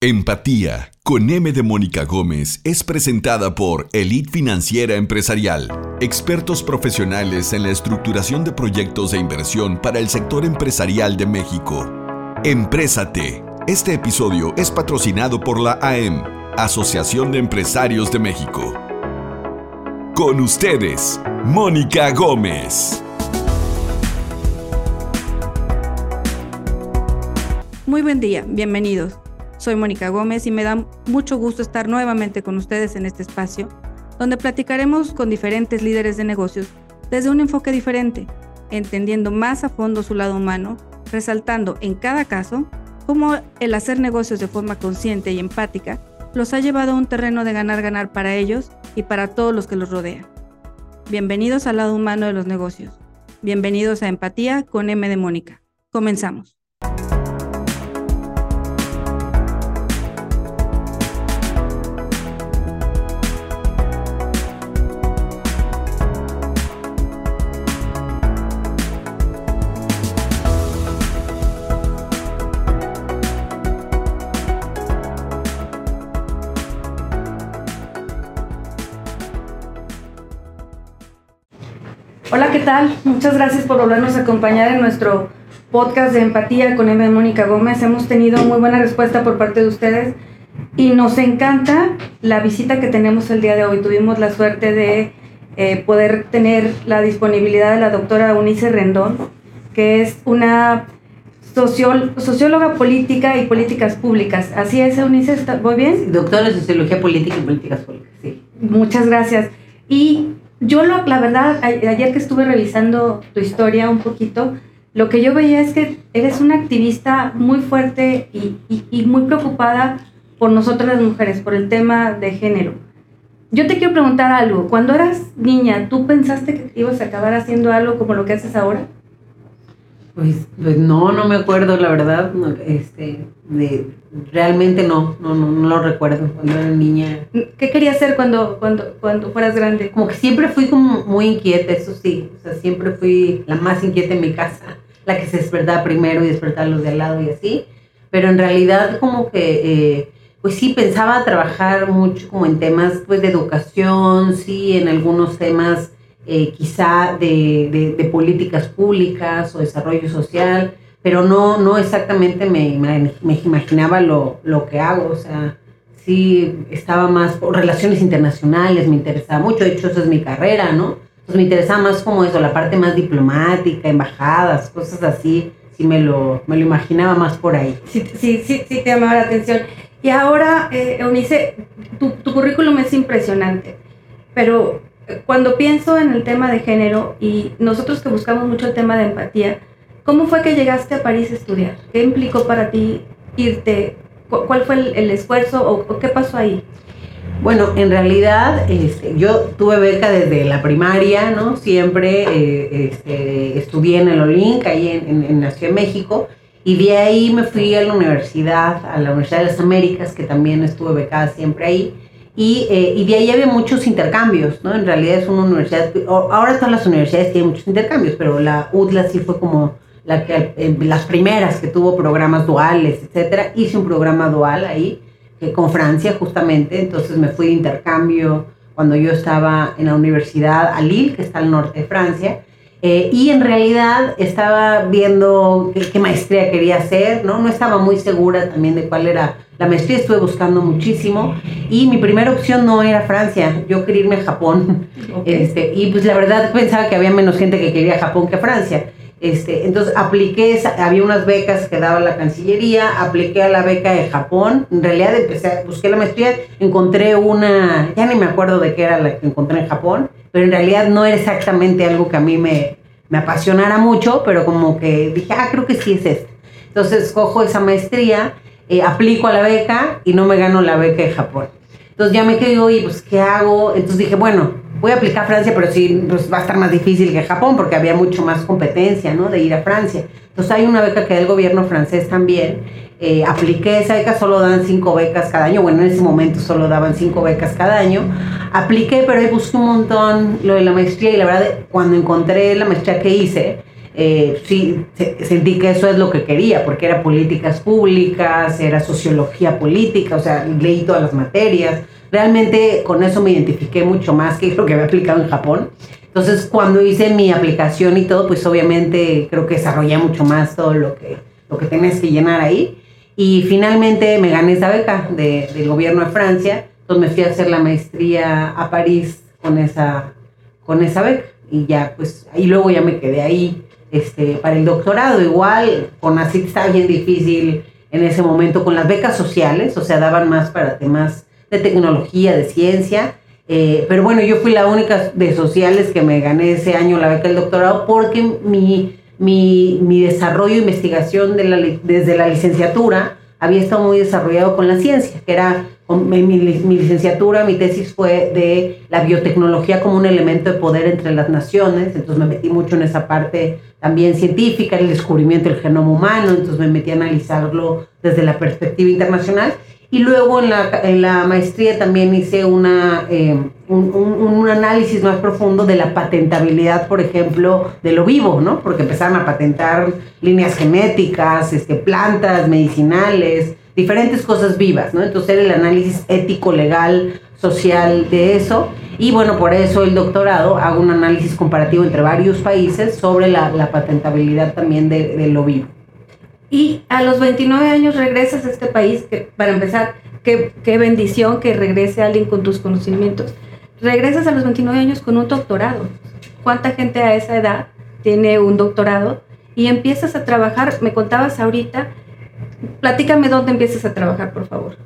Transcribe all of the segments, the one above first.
Empatía con M de Mónica Gómez es presentada por Elite Financiera Empresarial, expertos profesionales en la estructuración de proyectos de inversión para el sector empresarial de México. Emprésate. Este episodio es patrocinado por la AM, Asociación de Empresarios de México. Con ustedes, Mónica Gómez. Muy buen día, bienvenidos. Soy Mónica Gómez y me da mucho gusto estar nuevamente con ustedes en este espacio, donde platicaremos con diferentes líderes de negocios desde un enfoque diferente, entendiendo más a fondo su lado humano, resaltando en cada caso cómo el hacer negocios de forma consciente y empática los ha llevado a un terreno de ganar-ganar para ellos y para todos los que los rodean. Bienvenidos al lado humano de los negocios. Bienvenidos a Empatía con M de Mónica. Comenzamos. Tal? Muchas gracias por volvernos a acompañar en nuestro podcast de empatía con M. Mónica Gómez. Hemos tenido muy buena respuesta por parte de ustedes y nos encanta la visita que tenemos el día de hoy. Tuvimos la suerte de eh, poder tener la disponibilidad de la doctora Unice Rendón, que es una socióloga política y políticas públicas. ¿Así es, Unice? ¿Voy bien? doctora en Sociología Política y Políticas Públicas, sí. Muchas gracias. Y yo lo, la verdad, ayer que estuve revisando tu historia un poquito, lo que yo veía es que eres una activista muy fuerte y, y, muy preocupada por nosotras las mujeres, por el tema de género. Yo te quiero preguntar algo. Cuando eras niña, ¿tú pensaste que ibas a acabar haciendo algo como lo que haces ahora? Pues, pues no, no me acuerdo, la verdad. este, de, realmente no, no, no, no, lo recuerdo cuando era niña. ¿Qué querías hacer cuando, cuando, cuando fueras grande? Como que siempre fui como muy inquieta, eso sí. O sea, siempre fui la más inquieta en mi casa, la que se despertaba primero y despertaba los de al lado y así. Pero en realidad como que, eh, pues sí, pensaba trabajar mucho como en temas pues de educación, sí, en algunos temas eh, quizá de, de, políticas públicas o desarrollo social, pero no, no exactamente me, me, imaginaba lo, lo, que hago, o sea, sí estaba más por relaciones internacionales, me interesaba mucho, de hecho eso es mi carrera, ¿no? Entonces me interesaba más como eso, la parte más diplomática, embajadas, cosas así, sí me lo, me lo imaginaba más por ahí. Sí, sí, sí, sí te llamaba la atención. Y ahora, eh, Eunice, tu, tu currículum es impresionante, pero cuando pienso en el tema de género y nosotros que buscamos mucho el tema de empatía, ¿cómo fue que llegaste a París a estudiar? ¿Qué implicó para ti irte? ¿Cuál fue el, esfuerzo o, qué pasó ahí? Bueno, en realidad este, yo tuve beca desde la primaria, ¿no? Siempre eh, este, estudié en el OLINC, ahí en, en, Ciudad de México, y de ahí me fui a la universidad, a la Universidad de las Américas, que también estuve becada siempre ahí. Y, eh, y, de ahí había muchos intercambios, ¿no? En realidad es una universidad, ahora todas las universidades tienen muchos intercambios, pero la UDLA sí fue como la que, eh, las primeras que tuvo programas duales, etcétera. Hice un programa dual ahí, eh, con Francia justamente, entonces me fui de intercambio cuando yo estaba en la universidad a Lille, que está al norte de Francia, y en realidad estaba viendo qué, qué, maestría quería hacer, ¿no? No estaba muy segura también de cuál era la maestría estuve buscando muchísimo y mi primera opción no era Francia, yo quería irme a Japón. Este, y pues la verdad pensaba que había menos gente que quería Japón que Francia. Este, entonces apliqué, había unas becas que daba la Cancillería, apliqué a la beca de Japón, en realidad empecé, busqué la maestría, encontré una, ya ni me acuerdo de qué era la que encontré en Japón, pero en realidad no era exactamente algo que a mí me, me apasionara mucho, pero como que dije, ah, creo que sí es esto. Entonces cojo esa maestría eh, aplico a la beca y no me gano la beca de Japón. Entonces ya me quedo, y pues, ¿qué hago? Entonces dije, bueno, voy a aplicar a Francia, pero sí, pues va a estar más difícil que Japón, porque había mucho más competencia, ¿no? De ir a Francia. Entonces hay una beca que da el gobierno francés también. Eh, apliqué esa beca, solo dan cinco becas cada año. Bueno, en ese momento solo daban cinco becas cada año. Apliqué, pero ahí busqué un montón lo de la maestría y la verdad, cuando encontré la maestría que hice, eh, sí sentí que eso es lo que quería, porque era políticas públicas, era sociología política, o sea, leí todas las materias. Realmente con eso me identifiqué mucho más que lo que había aplicado en Japón. Entonces, cuando hice mi aplicación y todo, pues obviamente creo que desarrollé mucho más todo lo que, lo que tenías que llenar ahí. Y finalmente me gané esa beca del gobierno de Francia. Entonces me fui a hacer la maestría a París con esa, con esa beca. Y ya, pues, y luego ya me quedé ahí este, para el doctorado. Igual, con así estaba bien difícil en ese momento con las becas sociales, o sea, daban más para temas de tecnología, de ciencia. Eh, pero bueno, yo fui la única de sociales que me gané ese año la beca del doctorado porque mi, mi, mi desarrollo e investigación de la, desde la licenciatura había estado muy desarrollado con la ciencia, que era mi, mi, licenciatura, mi tesis fue de la biotecnología como un elemento de poder entre las naciones, entonces me metí mucho en esa parte también científica, el descubrimiento del genoma humano, entonces me metí a analizarlo desde la perspectiva internacional. Y luego en la, en la maestría también hice una, eh, un, un, análisis más profundo de la patentabilidad, por ejemplo, de lo vivo, ¿no? Porque empezaron a patentar líneas genéticas, este, plantas medicinales, diferentes cosas vivas, ¿no? Entonces el análisis ético, legal, social de eso. Y bueno, por eso el doctorado hago un análisis comparativo entre varios países sobre la, patentabilidad también de, lo vivo. Y a los 29 años regresas a este país, para empezar, qué, qué bendición que regrese alguien con tus conocimientos. Regresas a los 29 años con un doctorado. ¿Cuánta gente a esa edad tiene un doctorado? Y empiezas a trabajar, me contabas ahorita, Platícame dónde empiezas a trabajar, por favor.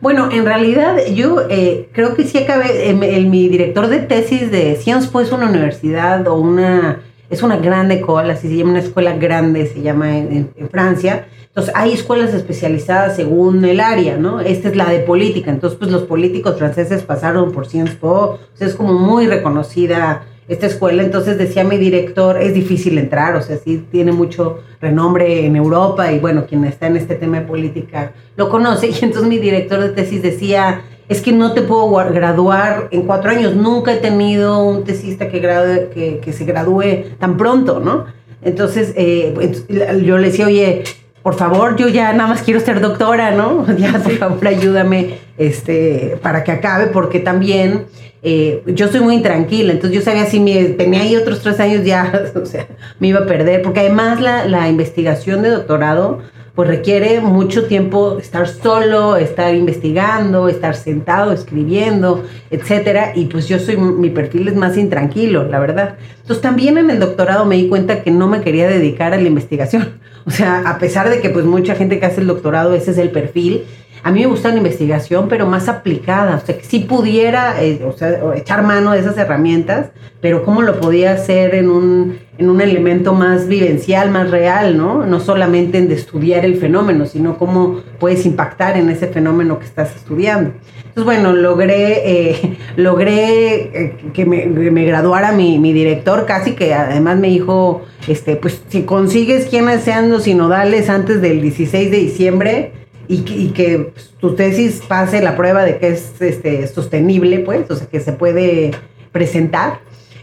Bueno, en realidad yo eh, creo que sí acabé, el, mi director de tesis de Sciences Po es una universidad o una, es una grande escuela, así se llama, una escuela grande, se llama en, Francia. Entonces hay escuelas especializadas según el área, ¿no? Esta es la de política, entonces pues los políticos franceses pasaron por Sciences Po, o sea, es como muy reconocida esta escuela, entonces decía mi director, es difícil entrar, o sea, sí tiene mucho renombre en Europa y bueno, quien está en este tema de política lo conoce, y entonces mi director de tesis decía, es que no te puedo graduar en cuatro años, nunca he tenido un tesista que, grade, que, que se gradúe tan pronto, ¿no? Entonces eh, pues, yo le decía, oye, por favor, yo ya nada más quiero ser doctora, ¿no? Ya, por favor, ayúdame este, para que acabe, porque también eh, yo soy muy intranquila, entonces yo sabía si me, tenía ahí otros tres años ya, o sea, me iba a perder, porque además la, la investigación de doctorado pues requiere mucho tiempo estar solo, estar investigando, estar sentado, escribiendo, etcétera, y pues yo soy, mi perfil es más intranquilo, la verdad. Entonces también en el doctorado me di cuenta que no me quería dedicar a la investigación. O sea, a pesar de que pues mucha gente que hace el doctorado, ese es el perfil, a mí me gusta la investigación, pero más aplicada. O sea, que si pudiera eh, o sea, echar mano de esas herramientas, pero cómo lo podía hacer en un, en un elemento más vivencial, más real, ¿no? No solamente en de estudiar el fenómeno, sino cómo puedes impactar en ese fenómeno que estás estudiando. Entonces, bueno, logré, eh, logré eh, que, me, me, graduara mi, mi, director, casi que además me dijo, este, pues si consigues quienes sean los sinodales antes del 16 de diciembre, y, que pues, tu tesis pase la prueba de que es este, sostenible, pues, o sea, que se puede presentar,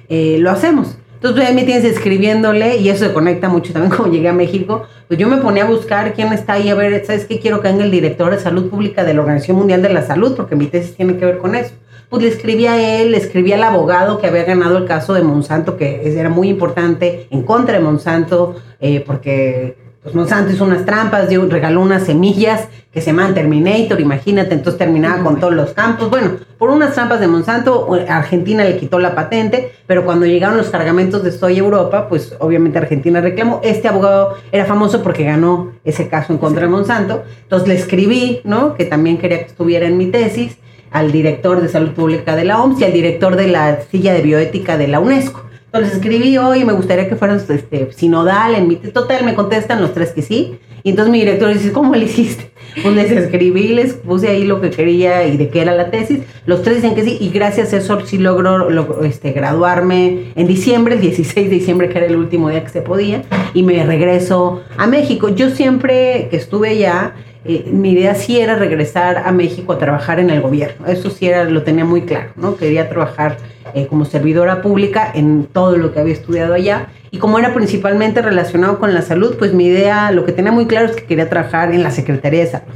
eh, lo hacemos. Entonces, pues, ahí me tienes escribiéndole y eso se conecta mucho también como llegué a México. Pues yo me ponía a buscar quién está ahí, a ver, ¿sabes qué? Quiero que venga el director de salud pública de la Organización Mundial de la Salud, porque mi tesis tiene que ver con eso. Pues le escribí a él, le escribí al abogado que había ganado el caso de Monsanto, que era muy importante, en contra de Monsanto, eh, porque pues Monsanto hizo unas trampas, dio, regaló unas semillas que se llaman Terminator, imagínate, entonces terminaba con todos los campos. Bueno, por unas trampas de Monsanto, Argentina le quitó la patente, pero cuando llegaron los cargamentos de soya a Europa, pues obviamente Argentina reclamó. Este abogado era famoso porque ganó ese caso en contra de Monsanto. Entonces le escribí, ¿no? Que también quería que estuviera en mi tesis, al director de salud pública de la OMS y al director de la silla de bioética de la UNESCO les escribí hoy, me gustaría que fueran este, sinodal, en mi total, me contestan los tres que sí. Y entonces mi director dice, ¿cómo le hiciste? Pues les escribí, les puse ahí lo que quería y de qué era la tesis. Los tres dicen que sí, y gracias a eso sí logro este, graduarme en diciembre, el 16 de diciembre, que era el último día que se podía, y me regreso a México. Yo siempre que estuve allá, eh, mi idea sí era regresar a México a trabajar en el gobierno. Eso sí era, lo tenía muy claro, ¿no? Quería trabajar eh, como servidora pública en todo lo que había estudiado allá. Y como era principalmente relacionado con la salud, pues mi idea, lo que tenía muy claro es que quería trabajar en la Secretaría de Salud.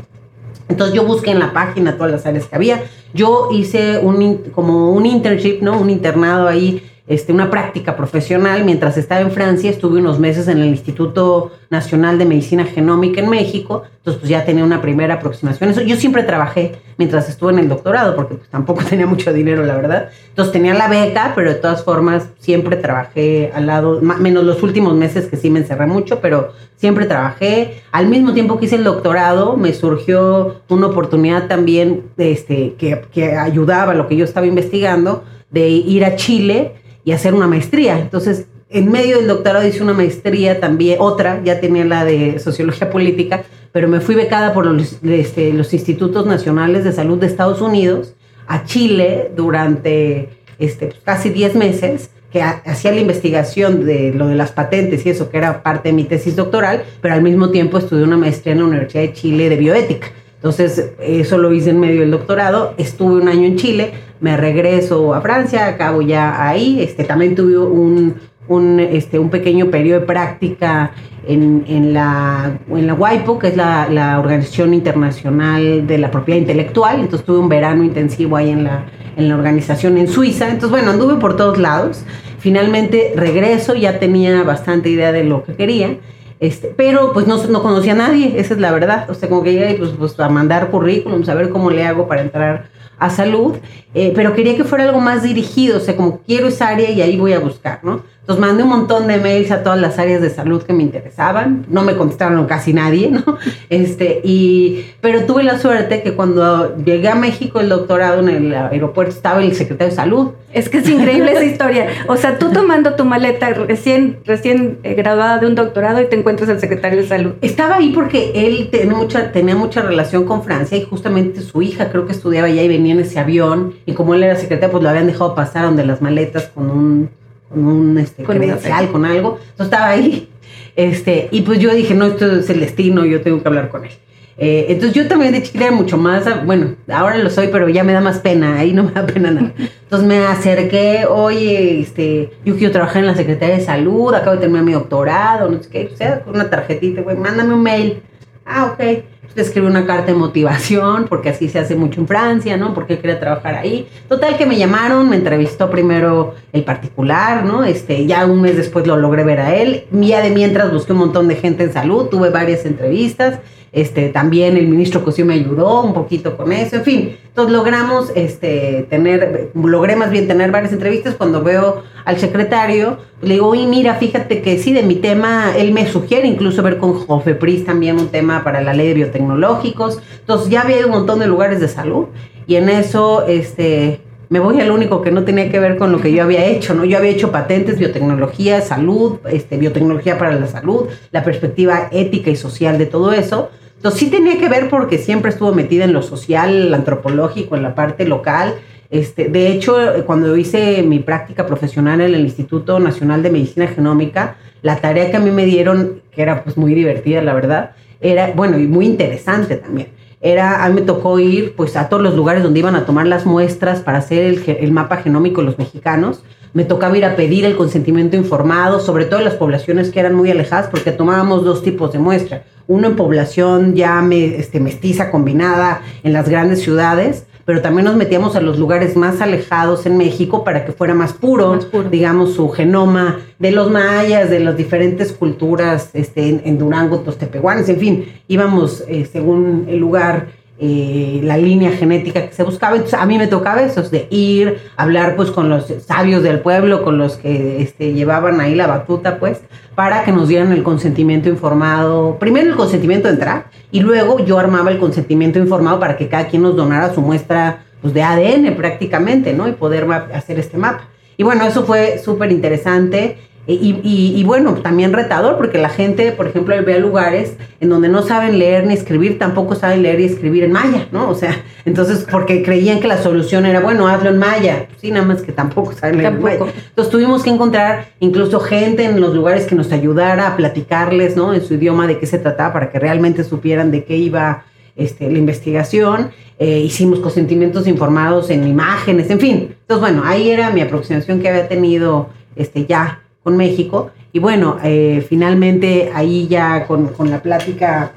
Entonces yo busqué en la página todas las áreas que había. Yo hice un, como un internship, ¿no? Un internado ahí este, una práctica profesional. Mientras estaba en Francia, estuve unos meses en el Instituto Nacional de Medicina Genómica en México, entonces pues ya tenía una primera aproximación. Eso, yo siempre trabajé mientras estuve en el doctorado, porque pues, tampoco tenía mucho dinero, la verdad. Entonces tenía la beca, pero de todas formas siempre trabajé al lado, menos los últimos meses que sí me encerré mucho, pero siempre trabajé. Al mismo tiempo que hice el doctorado, me surgió una oportunidad también este, que, que ayudaba a lo que yo estaba investigando, de ir a Chile y hacer una maestría. Entonces, en medio del doctorado hice una maestría también, otra, ya tenía la de sociología política, pero me fui becada por los, este, los institutos nacionales de salud de Estados Unidos a Chile durante este, casi 10 meses que hacía la investigación de lo de las patentes y eso, que era parte de mi tesis doctoral, pero al mismo tiempo estudié una maestría en la Universidad de Chile de bioética. Entonces, eso lo hice en medio del doctorado. Estuve un año en Chile, me regreso a Francia, acabo ya ahí. Este, también tuve un, un, este, un pequeño periodo de práctica en, en, la, en la WIPO, que es la, la, Organización Internacional de la Propiedad Intelectual. Entonces, tuve un verano intensivo ahí en la, en la organización en Suiza. Entonces, bueno, anduve por todos lados. Finalmente regreso, ya tenía bastante idea de lo que quería este, pero pues no, no conocía a nadie, esa es la verdad. O sea, como que llegué pues, pues, a mandar currículum, a ver cómo le hago para entrar a salud, eh, pero quería que fuera algo más dirigido, o sea, como quiero esa área y ahí voy a buscar, ¿no? Entonces mandé un montón de mails a todas las áreas de salud que me interesaban, no me contestaron casi nadie, ¿no? Este, y, pero tuve la suerte que cuando llegué a México el doctorado en el aeropuerto estaba el secretario de salud. Es que es increíble esa historia. O sea, tú tomando tu maleta recién, recién eh, graduada de un doctorado y te encuentras al secretario de salud. Estaba ahí porque él tenía mucha, tenía mucha relación con Francia y justamente su hija creo que estudiaba allá y venía en ese avión y como él era secretario pues lo habían dejado pasar donde las maletas con un con un este, credencial, con algo. Entonces estaba ahí. Este, y pues yo dije, no, esto es el destino, yo tengo que hablar con él. Eh, entonces yo también de chiquita era mucho más, bueno, ahora lo soy, pero ya me da más pena, ahí no me da pena nada. Entonces me acerqué, oye, este, yo quiero trabajar en la Secretaría de Salud, acabo de terminar mi doctorado, no sé qué, o sea, con una tarjetita, güey, mándame un mail. Ah, ok escribe una carta de motivación, porque así se hace mucho en Francia, ¿no? Porque quería trabajar ahí. Total que me llamaron, me entrevistó primero el particular, ¿no? Este, ya un mes después lo logré ver a él. Ya de mientras busqué un montón de gente en salud, tuve varias entrevistas este, también el ministro Cosío me ayudó un poquito con eso, en fin. Entonces logramos este, tener, logré más bien tener varias entrevistas. Cuando veo al secretario, le digo, oye, mira, fíjate que sí, de mi tema, él me sugiere incluso ver con Jofepris también un tema para la ley de biotecnológicos. Entonces ya había un montón de lugares de salud y en eso, este, me voy al único que no tenía que ver con lo que yo había hecho, ¿no? Yo había hecho patentes, biotecnología, salud, este, biotecnología para la salud, la perspectiva ética y social de todo eso. Entonces sí tenía que ver porque siempre estuvo metida en lo social, antropológico, en la parte local. Este, de hecho, cuando hice mi práctica profesional en el Instituto Nacional de Medicina Genómica, la tarea que a mí me dieron, que era pues muy divertida, la verdad, era, bueno, y muy interesante también, era, a mí me tocó ir pues a todos los lugares donde iban a tomar las muestras para hacer el, el mapa genómico de los mexicanos. Me tocaba ir a pedir el consentimiento informado, sobre todo en las poblaciones que eran muy alejadas, porque tomábamos dos tipos de muestra uno en población ya me, este, mestiza combinada en las grandes ciudades, pero también nos metíamos a los lugares más alejados en México para que fuera más puro, digamos, su genoma de los mayas, de las diferentes culturas este, en, Durango, Tostepehuanes, en fin, íbamos eh, según el lugar eh, la línea genética que se buscaba. Entonces a mí me tocaba eso, de ir, hablar pues con los sabios del pueblo, con los que este, llevaban ahí la batuta, pues, para que nos dieran el consentimiento informado. Primero el consentimiento de entrar y luego yo armaba el consentimiento informado para que cada quien nos donara su muestra pues, de ADN prácticamente, ¿no? Y poder hacer este mapa. Y bueno, eso fue súper interesante. Y, bueno, también retador, porque la gente, por ejemplo, ve lugares en donde no saben leer ni escribir, tampoco saben leer y escribir en maya, ¿no? O sea, entonces, porque creían que la solución era, bueno, hazlo en maya. sí, nada más que tampoco saben leer en maya. Entonces tuvimos que encontrar incluso gente en los lugares que nos ayudara a platicarles, ¿no? En su idioma de qué se trataba para que realmente supieran de qué iba este, la investigación, eh, hicimos consentimientos informados en imágenes, en fin. Entonces, bueno, ahí era mi aproximación que había tenido este, ya con México. Y bueno, eh, finalmente ahí ya con, con la plática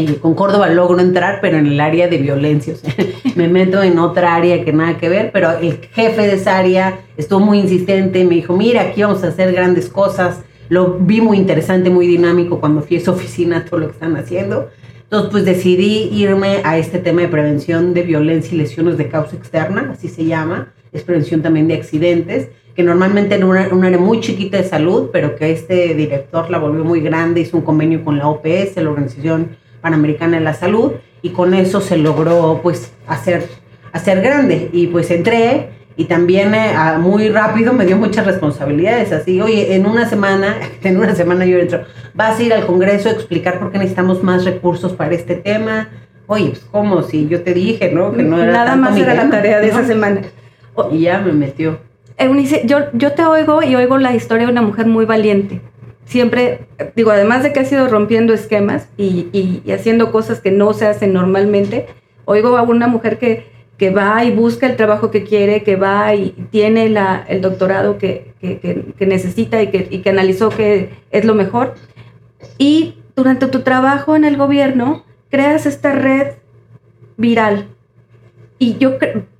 eh, con Córdoba logro entrar, pero en el área de violencia. me meto en otra área que nada que ver, pero el jefe de esa área estuvo muy insistente, me dijo, mira, aquí vamos a hacer grandes cosas. Lo vi muy interesante, muy dinámico cuando fui a esa oficina, todo lo que están haciendo. Entonces, pues decidí irme a este tema de prevención de violencia y lesiones de causa externa, así se llama. Es prevención también de accidentes, que normalmente era una, un área muy chiquita de salud, pero que este director la volvió muy grande, hizo un convenio con la OPS, la Organización Panamericana de la Salud, y con eso se logró pues hacer, hacer grande. Y pues entré y también eh, muy rápido me dio muchas responsabilidades, así, oye, en una semana, en una semana yo entro, vas a ir al Congreso a explicar por qué necesitamos más recursos para este tema. Oye, pues como si yo te dije, ¿no? Que no era Nada más era la tarea de esa semana. Y ya me metió. Eunice, yo, yo te oigo y oigo la historia de una mujer muy valiente siempre, digo, además de que ha sido rompiendo esquemas y, haciendo cosas que no se hacen normalmente, oigo a una mujer que, que va y busca el trabajo que quiere, que va y tiene la, el doctorado que, que, necesita y, que, y que analizó que es lo mejor. Y durante tu trabajo en el gobierno, creas esta red viral. Y yo,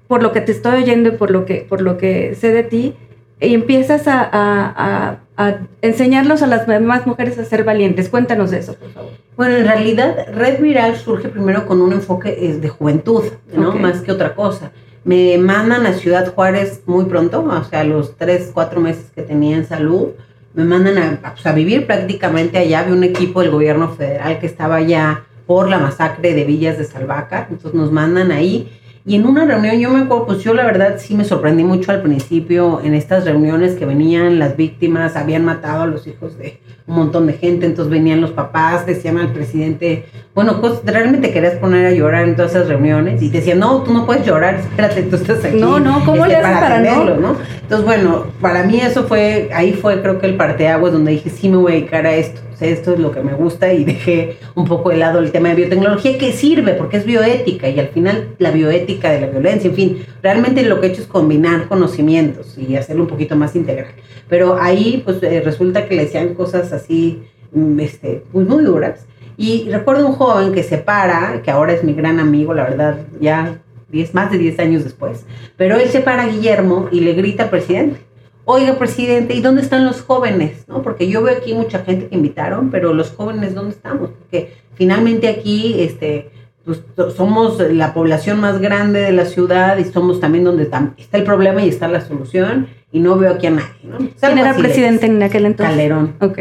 por lo que te estoy oyendo y por lo que, por lo que sé de ti, y empiezas a, a, a, enseñarlos a las demás mujeres a ser valientes. Cuéntanos eso, por favor. Bueno, en realidad Red Viral surge primero con un enfoque de juventud, ¿no? Más que otra cosa. Me mandan a Ciudad Juárez muy pronto, o sea, los tres, cuatro meses que tenía en salud, me mandan a, pues, a vivir prácticamente allá. Había un equipo del gobierno federal que estaba allá por la masacre de Villas de Salvaca, entonces nos mandan ahí y en una reunión, yo me acuerdo, pues yo la verdad sí me sorprendí mucho al principio en estas reuniones que venían las víctimas, habían matado a los hijos de un montón de gente, entonces venían los papás, decían al presidente, bueno, pues realmente querías poner a llorar en todas esas reuniones y decían, no, tú no puedes llorar, espérate, tú estás aquí. No, no, ¿cómo este, le haces para, no? no? Entonces, bueno, para mí eso fue, ahí fue creo que el parteaguas donde dije, sí me voy a dedicar a esto esto es lo que me gusta y dejé un poco de lado el tema de biotecnología que sirve porque es bioética y al final la bioética de la violencia, en fin, realmente lo que he hecho es combinar conocimientos y hacerlo un poquito más integral. Pero ahí pues eh, resulta que le decían cosas así, mm, este, pues muy duras. Y recuerdo un joven que se para, que ahora es mi gran amigo, la verdad, ya diez, más de 10 años después, pero él se para a Guillermo y le grita al presidente oiga, presidente, ¿y dónde están los jóvenes? ¿No? Porque yo veo aquí mucha gente que invitaron, pero los jóvenes, ¿dónde estamos? Porque finalmente aquí, este, pues, somos la población más grande de la ciudad y somos también donde está, el problema y está la solución y no veo aquí a nadie, ¿no? ¿Quién era presidente en aquel entonces? Calderón. Ok.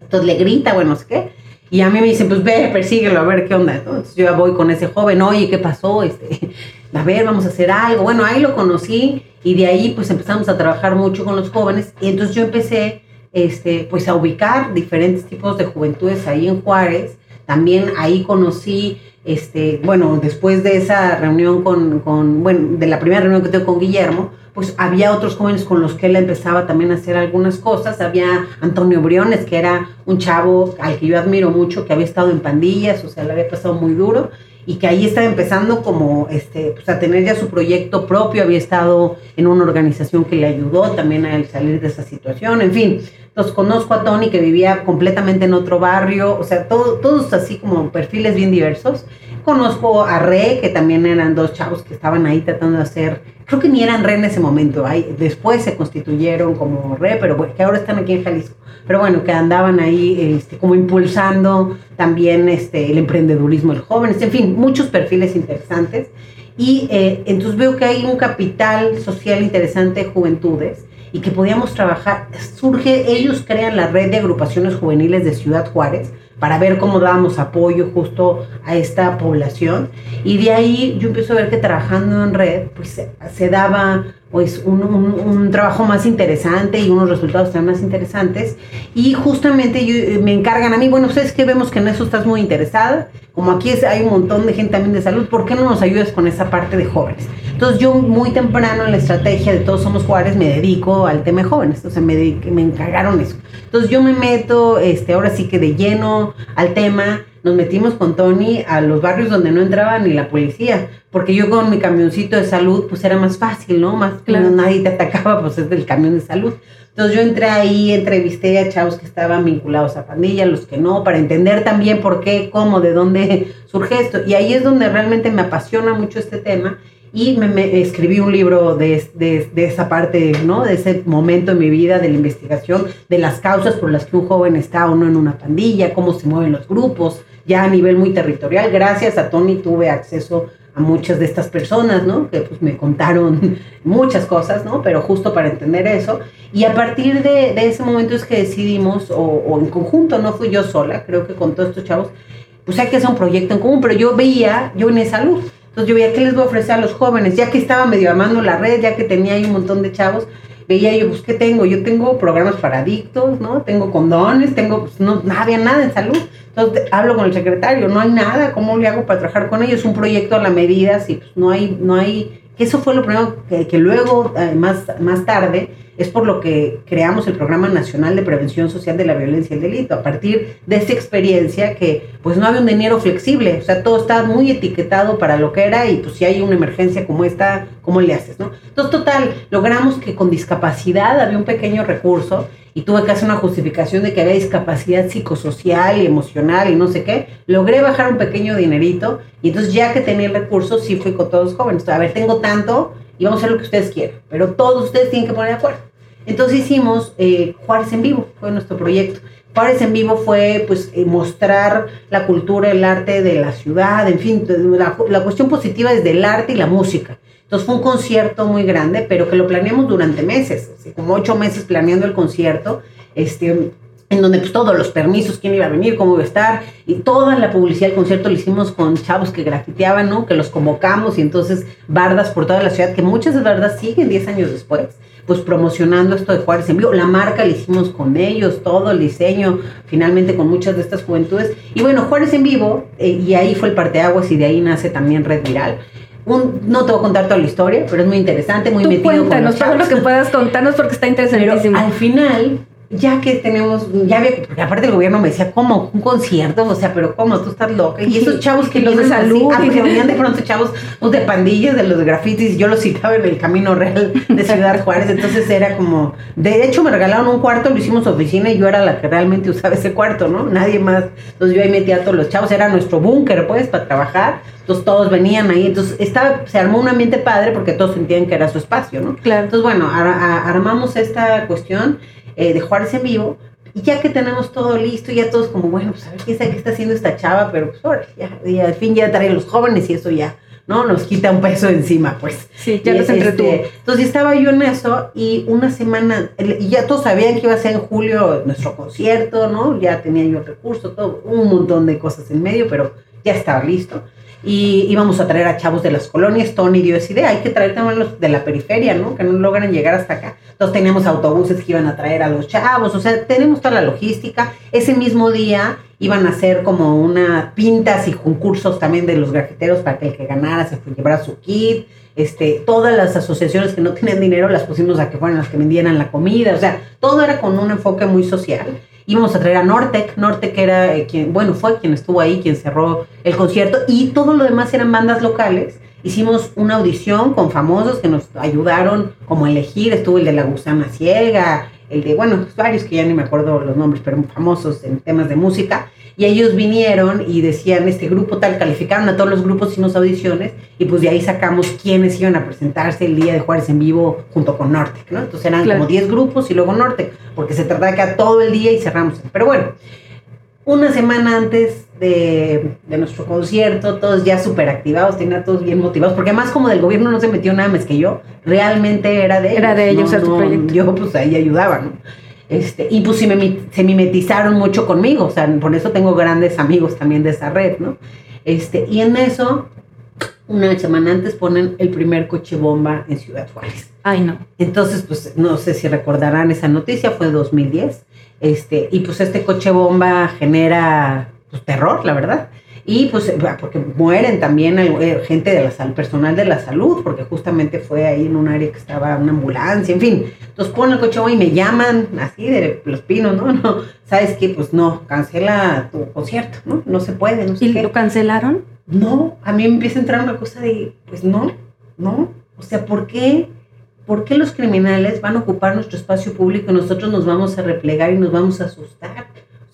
Entonces le grita, bueno, no sé qué. Y a mí me dicen, pues ve, persíguelo, a ver qué onda. Entonces yo voy con ese joven, oye, ¿qué pasó? Este, a ver, vamos a hacer algo. Bueno, ahí lo conocí y de ahí pues empezamos a trabajar mucho con los jóvenes y entonces yo empecé este, pues a ubicar diferentes tipos de juventudes ahí en Juárez. También ahí conocí, este, bueno, después de esa reunión con, con, bueno, de la primera reunión que tuve con Guillermo, pues había otros jóvenes con los que él empezaba también a hacer algunas cosas. Había Antonio Briones, que era un chavo al que yo admiro mucho, que había estado en pandillas, o sea, le había pasado muy duro y que ahí estaba empezando como este, pues a tener ya su proyecto propio, había estado en una organización que le ayudó también a salir de esa situación, en fin. Entonces conozco a Tony que vivía completamente en otro barrio, o sea, todo, todos así como perfiles bien diversos. Conozco a Re, que también eran dos chavos que estaban ahí tratando de hacer, creo que ni eran Re en ese momento, ahí, después se constituyeron como Re, pero que ahora están aquí en Jalisco pero bueno, que andaban ahí este, como impulsando también este, el emprendedurismo de jóvenes, en fin, muchos perfiles interesantes. Y eh, entonces veo que hay un capital social interesante de juventudes y que podíamos trabajar. Surge, ellos crean la red de agrupaciones juveniles de Ciudad Juárez para ver cómo dábamos apoyo justo a esta población. Y de ahí yo empiezo a ver que trabajando en red, pues se daba pues un, un, trabajo más interesante y unos resultados también más interesantes. Y justamente eh, me encargan a mí, bueno, ustedes que vemos que en eso estás muy interesada, como aquí es, hay un montón de gente también de salud, ¿por qué no nos ayudas con esa parte de jóvenes? Entonces yo muy temprano en la estrategia de Todos Somos Juárez me dedico al tema de jóvenes, entonces me, me encargaron eso. Entonces yo me meto, este, ahora sí que de lleno al tema, nos metimos con Tony a los barrios donde no entraba ni la policía, porque yo con mi camioncito de salud, pues era más fácil, ¿no? Más claro. nadie te atacaba, pues es del camión de salud. Entonces yo entré ahí, entrevisté a chavos que estaban vinculados a pandilla, los que no, para entender también por qué, cómo, de dónde surge esto. Y ahí es donde realmente me apasiona mucho este tema y me, escribí un libro de, de, de, esa parte, ¿no? De ese momento en mi vida, de la investigación, de las causas por las que un joven está o no en una pandilla, cómo se mueven los grupos, ya a nivel muy territorial. Gracias a Tony tuve acceso a muchas de estas personas, ¿no? Que pues me contaron muchas cosas, ¿no? Pero justo para entender eso. Y a partir de, de ese momento es que decidimos, o, o, en conjunto, no fui yo sola, creo que con todos estos chavos, pues hay que hacer un proyecto en común, pero yo veía, yo en salud. Entonces yo veía, ¿qué les voy a ofrecer a los jóvenes? Ya que estaba medio armando la red, ya que tenía ahí un montón de chavos, veía yo, pues, ¿qué tengo? Yo tengo programas para adictos, ¿no? Tengo condones, tengo, pues, no, no había nada en salud. Entonces hablo con el secretario, no hay nada, ¿cómo le hago para trabajar con ellos? Un proyecto a la medida, si pues, no hay, no hay, que eso fue lo primero que, luego, eh, más, más tarde, es por lo que creamos el Programa Nacional de Prevención Social de la Violencia y el Delito, a partir de esa experiencia que pues no había un dinero flexible, o sea, todo estaba muy etiquetado para lo que era y pues si hay una emergencia como esta, ¿cómo le haces? No? Entonces, total, logramos que con discapacidad había un pequeño recurso y tuve que hacer una justificación de que había discapacidad psicosocial y emocional y no sé qué, logré bajar un pequeño dinerito y entonces ya que tenía el recurso, sí fui con todos los jóvenes. A ver, tengo tanto y vamos a hacer lo que ustedes quieran, pero todos ustedes tienen que poner de acuerdo. Entonces hicimos eh, Juárez en Vivo, fue nuestro proyecto. Juárez en Vivo fue pues eh, mostrar la cultura, el arte de la ciudad, en fin, la, la cuestión positiva es del arte y la música. Entonces fue un concierto muy grande, pero que lo planeamos durante meses, así como ocho meses planeando el concierto, este, en donde pues todos los permisos, quién iba a venir, cómo iba a estar, y toda la publicidad del concierto lo hicimos con chavos que grafiteaban, ¿no? Que los convocamos y entonces bardas por toda la ciudad, que muchas de bardas siguen 10 años después, pues promocionando esto de Juárez en vivo. La marca la hicimos con ellos, todo el diseño, finalmente con muchas de estas juventudes. Y bueno, Juárez en vivo, eh, y ahí fue el parteaguas y de ahí nace también Red Viral no te voy a contar toda la historia, pero es muy interesante, muy Tú metido cuéntanos con todo lo que puedas contarnos porque está interesantísimo. al final, ya que tenemos, ya ve, porque aparte el gobierno me decía, ¿cómo? ¿Un concierto? O sea, pero ¿cómo? Tú estás loca. Y esos chavos que los de salud. Así, ah, que venían de pronto chavos pues, de pandillas, de los grafitis, yo los citaba en el camino real de Ciudad Juárez, entonces era como, de hecho me regalaron un cuarto, lo hicimos oficina y yo era la que realmente usaba ese cuarto, ¿no? Nadie más. Entonces yo ahí metía a todos los chavos, era nuestro búnker, pues, para trabajar entonces todos venían ahí, entonces estaba, se armó un ambiente padre porque todos sentían que era su espacio, ¿no? Claro. Entonces, bueno, armamos esta cuestión eh, de Juárez en vivo y ya que tenemos todo listo, ya todos como, bueno, pues a ver quién sabe qué está haciendo esta chava, pero pues ahora, ya, y al fin ya traen los jóvenes y eso ya, ¿no? Nos quita un peso encima, pues. Sí, ya nos entretuvo. Este, entonces estaba yo en eso y una semana, y ya todos sabían que iba a ser en julio nuestro concierto, ¿no? Ya tenía yo recursos, todo, un montón de cosas en medio, pero ya estaba listo y íbamos a traer a chavos de las colonias. Tony dio esa idea, hay que traer también los de la periferia, ¿no? Que no logran llegar hasta acá. Entonces teníamos autobuses que iban a traer a los chavos, o sea, tenemos toda la logística. Ese mismo día iban a hacer como una pintas y concursos también de los grafiteros para que el que ganara se llevara su kit. Este, todas las asociaciones que no tenían dinero las pusimos a que fueran las que vendieran la comida, o sea, todo era con un enfoque muy social íbamos a traer a Nortec, Nortec era eh, quien, bueno, fue quien estuvo ahí, quien cerró el concierto, y todo lo demás eran bandas locales. Hicimos una audición con famosos que nos ayudaron como a elegir, estuvo el de La Gusana Ciega, el de, bueno, varios que ya ni me acuerdo los nombres, pero famosos en temas de música, y ellos vinieron y decían, este grupo tal, calificaron a todos los grupos, hicimos audiciones, y pues de ahí sacamos quiénes iban a presentarse el día de Juárez en vivo junto con Nortec, ¿no? Entonces eran como 10 grupos y luego Nortec, porque se trataba de que todo el día y cerramos. Pero bueno, una semana antes de, de nuestro concierto, todos ya súper activados, tenían todos bien motivados, porque además como del gobierno no se metió nada más que yo, realmente era de ellos. Era de ellos no, el no, proyecto. Yo pues ahí ayudaba, ¿no? Este, y pues se, me, se mimetizaron mucho conmigo, o sea, por eso tengo grandes amigos también de esa red, ¿no? Este, y en eso, una semana antes ponen el primer coche bomba en Ciudad Juárez. Ay, no. Entonces, pues no sé si recordarán esa noticia, fue 2010. Este, y pues este coche bomba genera pues, terror, la verdad. Y pues porque mueren también eh, gente de la personal de la salud, porque justamente fue ahí en un área que estaba una ambulancia, en fin. Entonces ponen el coche y me llaman así de los pinos, ¿no? No, ¿sabes qué? Pues no, cancela tu concierto, ¿no? No se puede, no sé ¿Y lo cancelaron? No, a mí me empieza a entrar una cosa de, pues no, no. O sea, ¿por qué? ¿Por qué los criminales van a ocupar nuestro espacio público y nosotros nos vamos a replegar y nos vamos a asustar?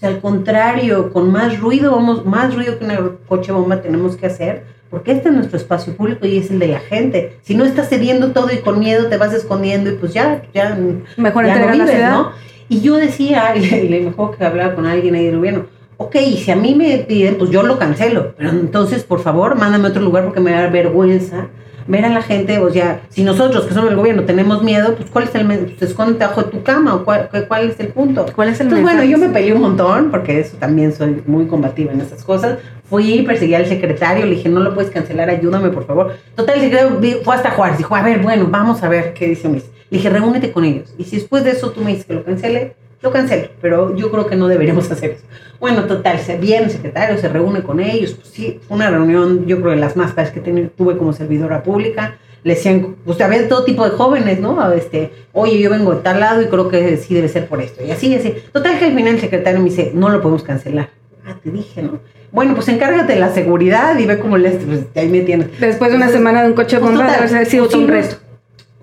Al contrario, con más ruido, vamos, más ruido que una coche bomba tenemos que hacer, porque este es nuestro espacio público y es el de la gente. Si no estás cediendo todo y con miedo te vas escondiendo y pues ya, ya, Mejor ya no vives, ¿no? Y yo decía, le mejor que hablaba con alguien ahí del gobierno, ok, si a mí me piden, pues yo lo cancelo, pero entonces, por favor, mándame a otro lugar porque me da vergüenza ver a la gente, o sea, si nosotros que somos el gobierno tenemos miedo, pues cuál es el pues esconde bajo tu cama o cuál, cuál, es el punto. ¿Cuál es el Entonces, bueno, yo me peleé un montón porque eso también soy muy combativa en esas cosas. Fui, perseguí al secretario, le dije, no lo puedes cancelar, ayúdame, por favor. Total, el secretario fue hasta Juárez, dijo, a ver, bueno, vamos a ver qué dice Miss. Le dije, reúnete con ellos. Y si después de eso tú me dices que lo cancele, lo cancelo, pero yo creo que no deberíamos hacer eso. Bueno, total, se viene el secretario, se reúne con ellos, pues sí, una reunión, yo creo, de las más que tuve como servidora pública, le decían, pues había todo tipo de jóvenes, ¿no? Este, oye, yo vengo de tal lado y creo que sí debe ser por esto, y así, así. Total que al final el secretario me dice, no lo podemos cancelar. Ah, te dije, ¿no? Bueno, pues encárgate de la seguridad y ve cómo le, pues ahí me tienes. Después de una semana de un coche pues, bomba, debe haber sido un reto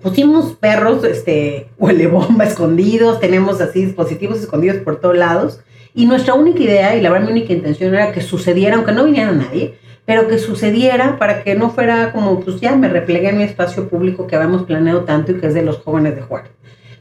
pusimos perros, este, huele bomba escondidos, tenemos así dispositivos escondidos por todos lados. Y nuestra única idea, y la verdad mi única intención era que sucediera, aunque no viniera nadie, pero que sucediera para que no fuera como, pues ya me replegué en mi espacio público que habíamos planeado tanto y que es de los jóvenes de Juárez.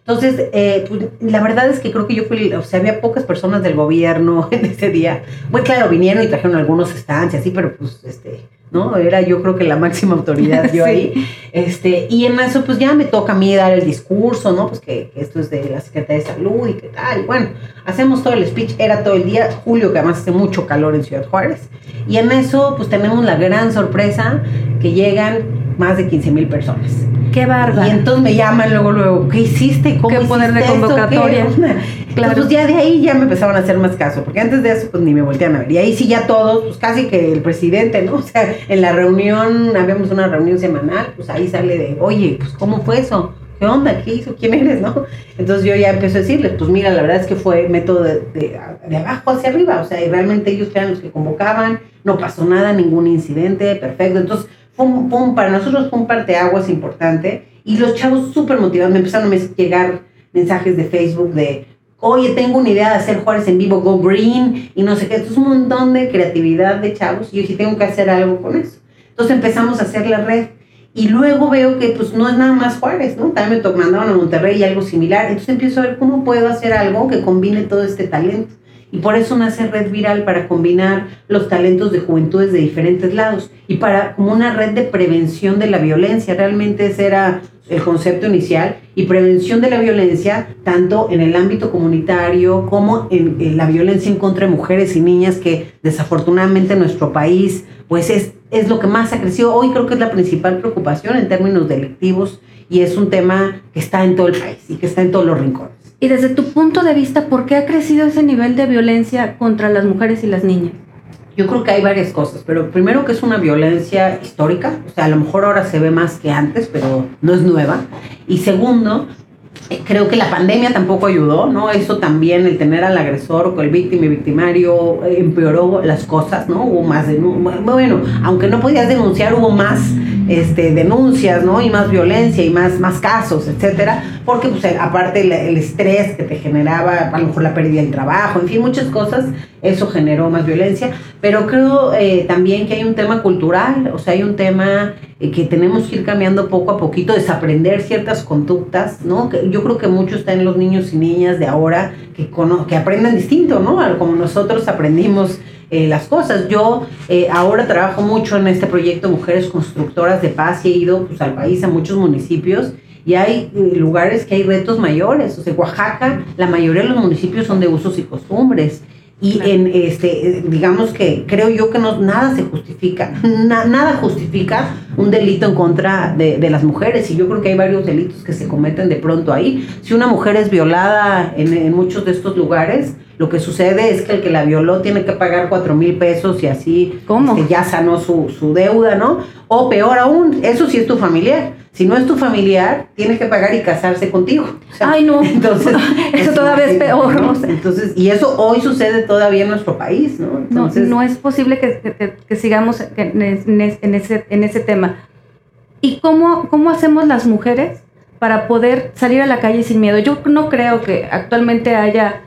Entonces, eh, pues, la verdad es que creo que yo fui, o sea, había pocas personas del gobierno en ese día. Bueno, claro, vinieron y trajeron algunos estancias, sí, pero pues, este, ¿no? Era yo creo que la máxima autoridad yo ahí. Este, y en eso pues ya me toca a mí dar el discurso, ¿no? Pues que, esto es de la Secretaría de Salud y qué tal. bueno, hacemos todo el speech, era todo el día, julio, que además hace mucho calor en Ciudad Juárez. Y en eso pues tenemos la gran sorpresa que llegan más de 15 mil personas. Qué bárbaro. Y entonces me llaman luego, luego, ¿qué hiciste? ¿Cómo ¿Qué poder de convocatoria? Claro. Entonces ya de ahí ya me empezaron a hacer más caso, porque antes de eso pues ni me voltean a ver. Y ahí sí ya todos, pues casi que el presidente, ¿no? O sea, en la reunión, habíamos una reunión semanal, pues ahí sale de, oye, pues ¿cómo fue eso? ¿Qué onda? ¿Qué hizo? ¿Quién eres? ¿No? Entonces yo ya empecé a decirles, pues mira, la verdad es que fue método de, de, abajo hacia arriba, o sea, y realmente ellos eran los que convocaban, no pasó nada, ningún incidente, perfecto. Entonces, fue un, para nosotros fue un parteaguas importante y los chavos súper motivados, me empezaron a llegar mensajes de Facebook de, oye, tengo una idea de hacer Juárez en vivo, Go Green, y no sé qué. Entonces, un montón de creatividad de chavos. Y yo sí tengo que hacer algo con eso. Entonces empezamos a hacer la red. Y luego veo que pues no es nada más Juárez, ¿no? También me mandaban a Monterrey y algo similar. Entonces empiezo a ver cómo puedo hacer algo que combine todo este talento. Y por eso nace Red Viral para combinar los talentos de juventudes de diferentes lados y para como una red de prevención de la violencia. Realmente ese era el concepto inicial y prevención de la violencia tanto en el ámbito comunitario como en, la violencia en contra de mujeres y niñas que desafortunadamente en nuestro país pues es, es lo que más ha crecido. Hoy creo que es la principal preocupación en términos delictivos y es un tema que está en todo el país y que está en todos los rincones. Y desde tu punto de vista, ¿por qué ha crecido ese nivel de violencia contra las mujeres y las niñas? Yo creo que hay varias cosas, pero primero que es una violencia histórica, o sea, a lo mejor ahora se ve más que antes, pero no es nueva. Y segundo, eh, creo que la pandemia tampoco ayudó, ¿no? Eso también, el tener al agresor o el víctima y victimario eh, empeoró las cosas, ¿no? Hubo más, bueno, aunque no podías denunciar, hubo más este, denuncias, ¿no? Y más violencia y más, más casos, etcétera, porque pues aparte el, estrés que te generaba, a lo mejor la pérdida del trabajo, en fin, muchas cosas, eso generó más violencia, pero creo eh, también que hay un tema cultural, o sea, hay un tema eh, que tenemos que ir cambiando poco a poquito, desaprender ciertas conductas, ¿no? Yo creo que mucho está en los niños y niñas de ahora que, que aprendan distinto, ¿no? Como nosotros aprendimos eh, las cosas. Yo eh, ahora trabajo mucho en este proyecto Mujeres Constructoras de Paz y he ido pues, al país, a muchos municipios. Y hay eh, lugares que hay retos mayores. O sea, Oaxaca, la mayoría de los municipios son de usos y costumbres. Y en este, digamos que creo yo que no, nada se justifica, nada justifica un delito en contra de, de, las mujeres. Y yo creo que hay varios delitos que se cometen de pronto ahí. Si una mujer es violada en, en muchos de estos lugares, Lo que sucede es que el que la violó tiene que pagar cuatro mil pesos y así ¿Cómo? este, ya sanó su, su deuda, ¿no? O peor aún, eso sí es tu familiar. Si no es tu familiar, tiene que pagar y casarse contigo. O sea, Ay, no. Entonces, Eso todavía es peor. Entonces, y eso hoy sucede todavía en nuestro país, ¿no? No, Entonces, no es posible que, que- que sigamos en, en- en ese, en ese tema. ¿Y cómo, cómo hacemos las mujeres para poder salir a la calle sin miedo? Yo no creo que actualmente haya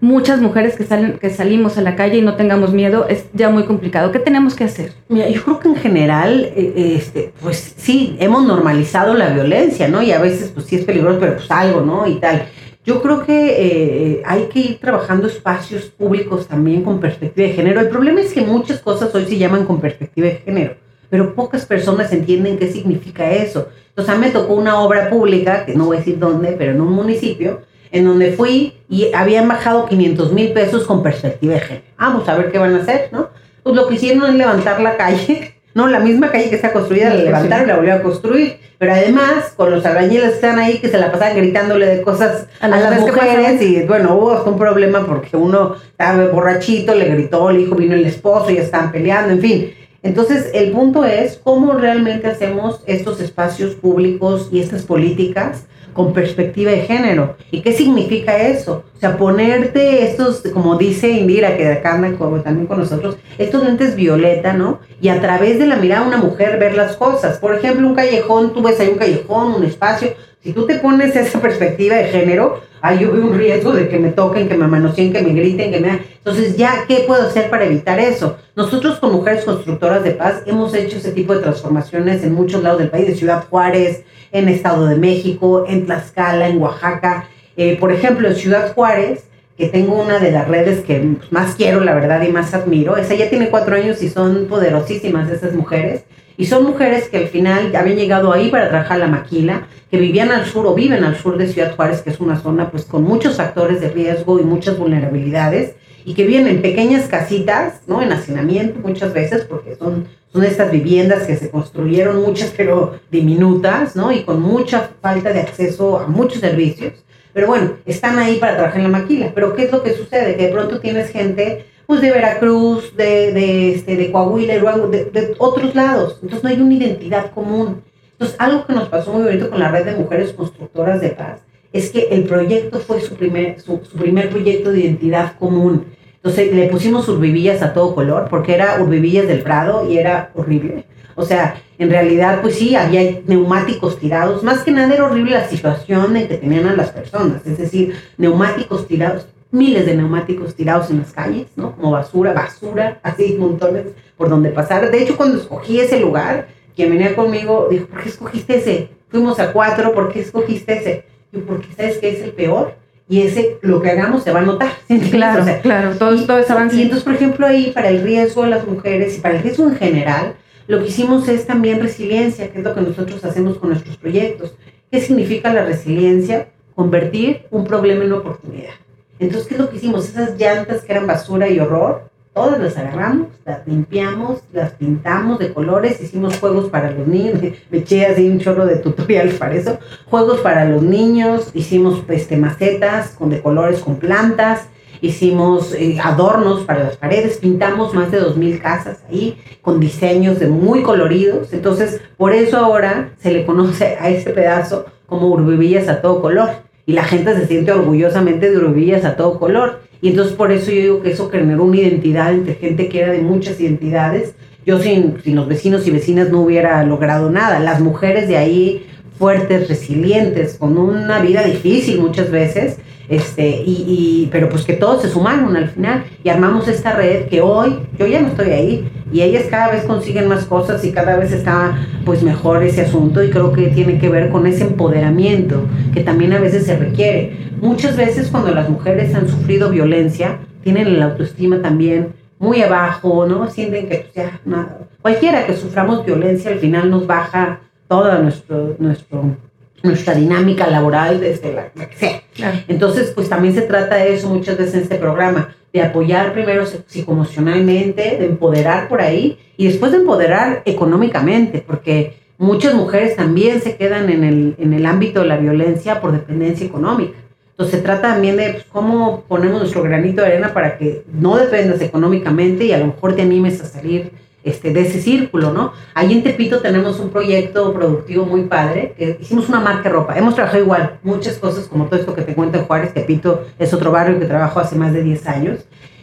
muchas mujeres que, salen, que salimos a la calle y no tengamos miedo. Es ya muy complicado. ¿Qué tenemos que hacer? Mira, yo creo que en general, eh, este, pues sí, hemos normalizado la violencia, ¿no? Y a veces, pues sí es peligroso, pero pues algo, ¿no? Y tal. Yo creo que eh, hay que ir trabajando espacios públicos también con perspectiva de género. El problema es que muchas cosas hoy se llaman con perspectiva de género, pero pocas personas entienden qué significa eso. Entonces, a me tocó una obra pública, que no voy a decir dónde, pero en un municipio, en donde fui y habían bajado 500 mil pesos con perspectiva de género. Vamos a ver qué van a hacer, ¿no? Pues lo que hicieron es levantar la calle, no, la misma calle que está construida, la levantaron y la volvieron a construir. Pero además, con los albañiles que están ahí, que se la pasaban gritándole de cosas A a, las las mujeres, ¿qué mujeres, y bueno, hubo hasta un problema porque uno estaba borrachito, le gritó, le dijo, vino el esposo, y ya estaban peleando, en fin. Entonces, el punto es cómo realmente hacemos estos espacios públicos y estas políticas con perspectiva de género. ¿Y qué significa eso? O sea, ponerte estos, como dice Indira, que acá anda también con nosotros, estos lentes violeta, ¿no? Y a través de la mirada de una mujer ver las cosas. Por ejemplo, un callejón, tú ves ahí un callejón, un espacio. Si tú te pones esa perspectiva de género, ahí yo veo un riesgo de que me toquen, que me manoseen, que me griten, que me... Entonces, ¿ya qué puedo hacer para evitar eso? Nosotros con Mujeres Constructoras de Paz hemos hecho ese tipo de transformaciones en muchos lados del país, de Ciudad Juárez, en Estado de México, en Tlaxcala, en Oaxaca. Eh, por ejemplo, en Ciudad Juárez, que tengo una de las redes que más quiero, la verdad, y más admiro, esa ya tiene cuatro años y son poderosísimas esas mujeres. Y son mujeres que al final habían llegado ahí para trabajar la maquila, que vivían al sur o viven al sur de Ciudad Juárez, que es una zona pues con muchos factores de riesgo y muchas vulnerabilidades, y que viven en pequeñas casitas, ¿no? En hacinamiento muchas veces, porque son, son estas viviendas que se construyeron muchas, pero diminutas, ¿no? Y con mucha falta de acceso a muchos servicios. Pero bueno, están ahí para trabajar en la maquila. Pero ¿qué es lo que sucede? Que de pronto tienes gente pues de Veracruz, de, de, este, de Coahuila, de, otros lados. Entonces no hay una identidad común. Entonces algo que nos pasó muy bonito con la red de mujeres constructoras de paz es que el proyecto fue su primer, su, su primer proyecto de identidad común. Entonces le pusimos urbivillas a todo color porque era urbivillas del Prado y era horrible. O sea, en realidad, pues sí, había neumáticos tirados. Más que nada era horrible la situación en que tenían a las personas. Es decir, neumáticos tirados, miles de neumáticos tirados en las calles, ¿no? Como basura, basura, así montones por donde pasar. De hecho, cuando escogí ese lugar, quien venía conmigo dijo, ¿por qué escogiste ese? Fuimos a cuatro, ¿por qué escogiste ese? Yo, porque sabes que es el peor y ese, lo que hagamos se va a notar. Claro, O sea, claro, todo, y- todo es avance. Y entonces, por ejemplo, ahí para el riesgo de las mujeres y para el riesgo en general, lo que hicimos es también resiliencia, que es lo que nosotros hacemos con nuestros proyectos. ¿Qué significa la resiliencia? Convertir un problema en oportunidad. Entonces, ¿qué es lo que hicimos? Esas llantas que eran basura y horror, todas las agarramos, las limpiamos, las pintamos de colores, hicimos juegos para los niños, me eché así un chorro de tutoriales para eso, juegos para los niños, hicimos este, macetas con, de colores con plantas, hicimos eh, adornos para las paredes, pintamos más de 2.000 casas ahí con diseños de muy coloridos, entonces por eso ahora se le conoce a ese pedazo como urbivillas a todo color y la gente se siente orgullosamente de urbillas a todo color. Y entonces por eso yo digo que eso generó una identidad entre gente que era de muchas identidades. Yo sin, sin los vecinos y vecinas no hubiera logrado nada. Las mujeres de ahí fuertes, resilientes, con una vida difícil muchas veces, este, y, y, pero pues que todos se sumaron al final y armamos esta red que hoy, yo ya no estoy ahí, y ellas cada vez consiguen más cosas y cada vez está pues mejor ese asunto y creo que tiene que ver con ese empoderamiento que también a veces se requiere. Muchas veces cuando las mujeres han sufrido violencia, tienen la autoestima también muy abajo, ¿no? Sienten que pues, ya, nada. cualquiera que suframos violencia al final nos baja toda nuestro, nuestro, nuestra dinámica laboral desde la, la que sea. Claro. Entonces, pues también se trata de eso muchas veces en este programa, de apoyar primero psicoemocionalmente, de empoderar por ahí y después de empoderar económicamente, porque muchas mujeres también se quedan en el, en el ámbito de la violencia por dependencia económica. Entonces se trata también de pues, cómo ponemos nuestro granito de arena para que no dependas económicamente y a lo mejor te animes a salir este, de ese círculo, ¿no? Ahí en Tepito tenemos un proyecto productivo muy padre, que hicimos una marca de ropa, hemos trabajado igual muchas cosas como todo esto que te cuento en Juárez, Tepito es otro barrio que trabajo hace más de 10 años,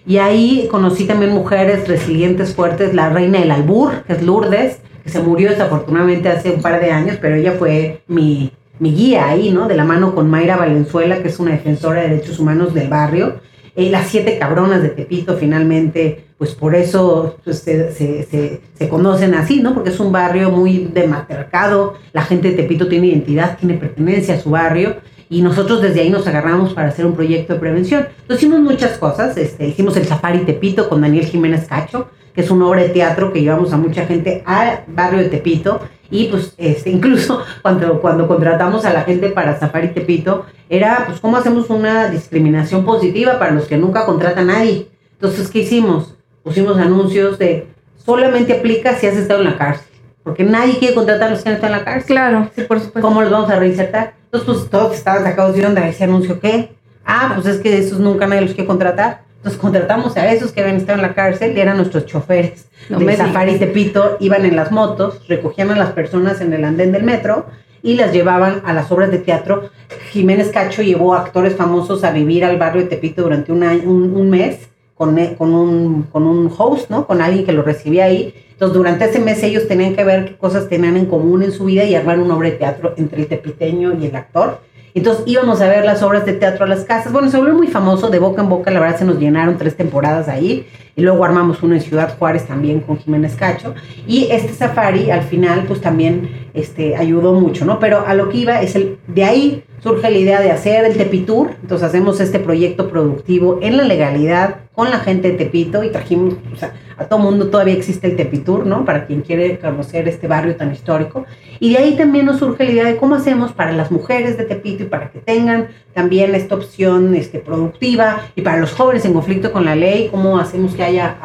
y ahí conocí también mujeres resilientes, fuertes, la reina del albur, que es Lourdes, que se murió desafortunadamente hace un par de años, pero ella fue mi, mi guía ahí, ¿no? De la mano con Mayra Valenzuela, que es una defensora de derechos humanos del barrio. Eh, las siete cabronas de Tepito finalmente, pues por eso pues, se, se, se, conocen así, ¿no? Porque es un barrio muy de matriarcado, la gente de Tepito tiene identidad, tiene pertenencia a su barrio y nosotros desde ahí nos agarramos para hacer un proyecto de prevención. Entonces hicimos muchas cosas, este, hicimos el Safari Tepito con Daniel Jiménez Cacho, que es una obra de teatro que llevamos a mucha gente al barrio de Tepito y pues este, incluso cuando, cuando contratamos a la gente para Safari Tepito, era pues cómo hacemos una discriminación positiva para los que nunca contratan a nadie. Entonces, ¿qué hicimos? Pusimos anuncios de solamente aplica si has estado en la cárcel. Porque nadie quiere contratar a los que han estado en la cárcel. Claro, sí, por supuesto. ¿Cómo los vamos a reinsertar? Entonces, pues todos estaban sacados de onda ese anuncio. ¿Qué? Ah, pues es que esos nunca nadie los quiere contratar. Entonces contratamos a esos que habían estado en la cárcel y eran nuestros choferes no de Safari Tepito, iban en las motos, recogían a las personas en el andén del metro y las llevaban a las obras de teatro. Jiménez Cacho llevó a actores famosos a vivir al barrio de Tepito durante un, un, mes con, con, un, con un host, ¿no? Con alguien que lo recibía ahí. Entonces, durante ese mes ellos tenían que ver qué cosas tenían en común en su vida y armar una obra de teatro entre el tepiteño y el actor. Entonces íbamos a ver las obras de teatro a las casas. Bueno, se volvió muy famoso, de boca en boca, la verdad se nos llenaron tres temporadas ahí. Y luego armamos uno en Ciudad Juárez también con Jiménez Cacho. Y este safari al final pues también este, ayudó mucho, ¿no? Pero a lo que iba es el, de ahí surge la idea de hacer el Tepitur. Entonces hacemos este proyecto productivo en la legalidad con la gente de Tepito y trajimos, o sea, a todo mundo todavía existe el Tepitur, ¿no? Para quien quiere conocer este barrio tan histórico. Y de ahí también nos surge la idea de cómo hacemos para las mujeres de Tepito y para que tengan también esta opción este, productiva y para los jóvenes en conflicto con la ley, cómo hacemos que haya,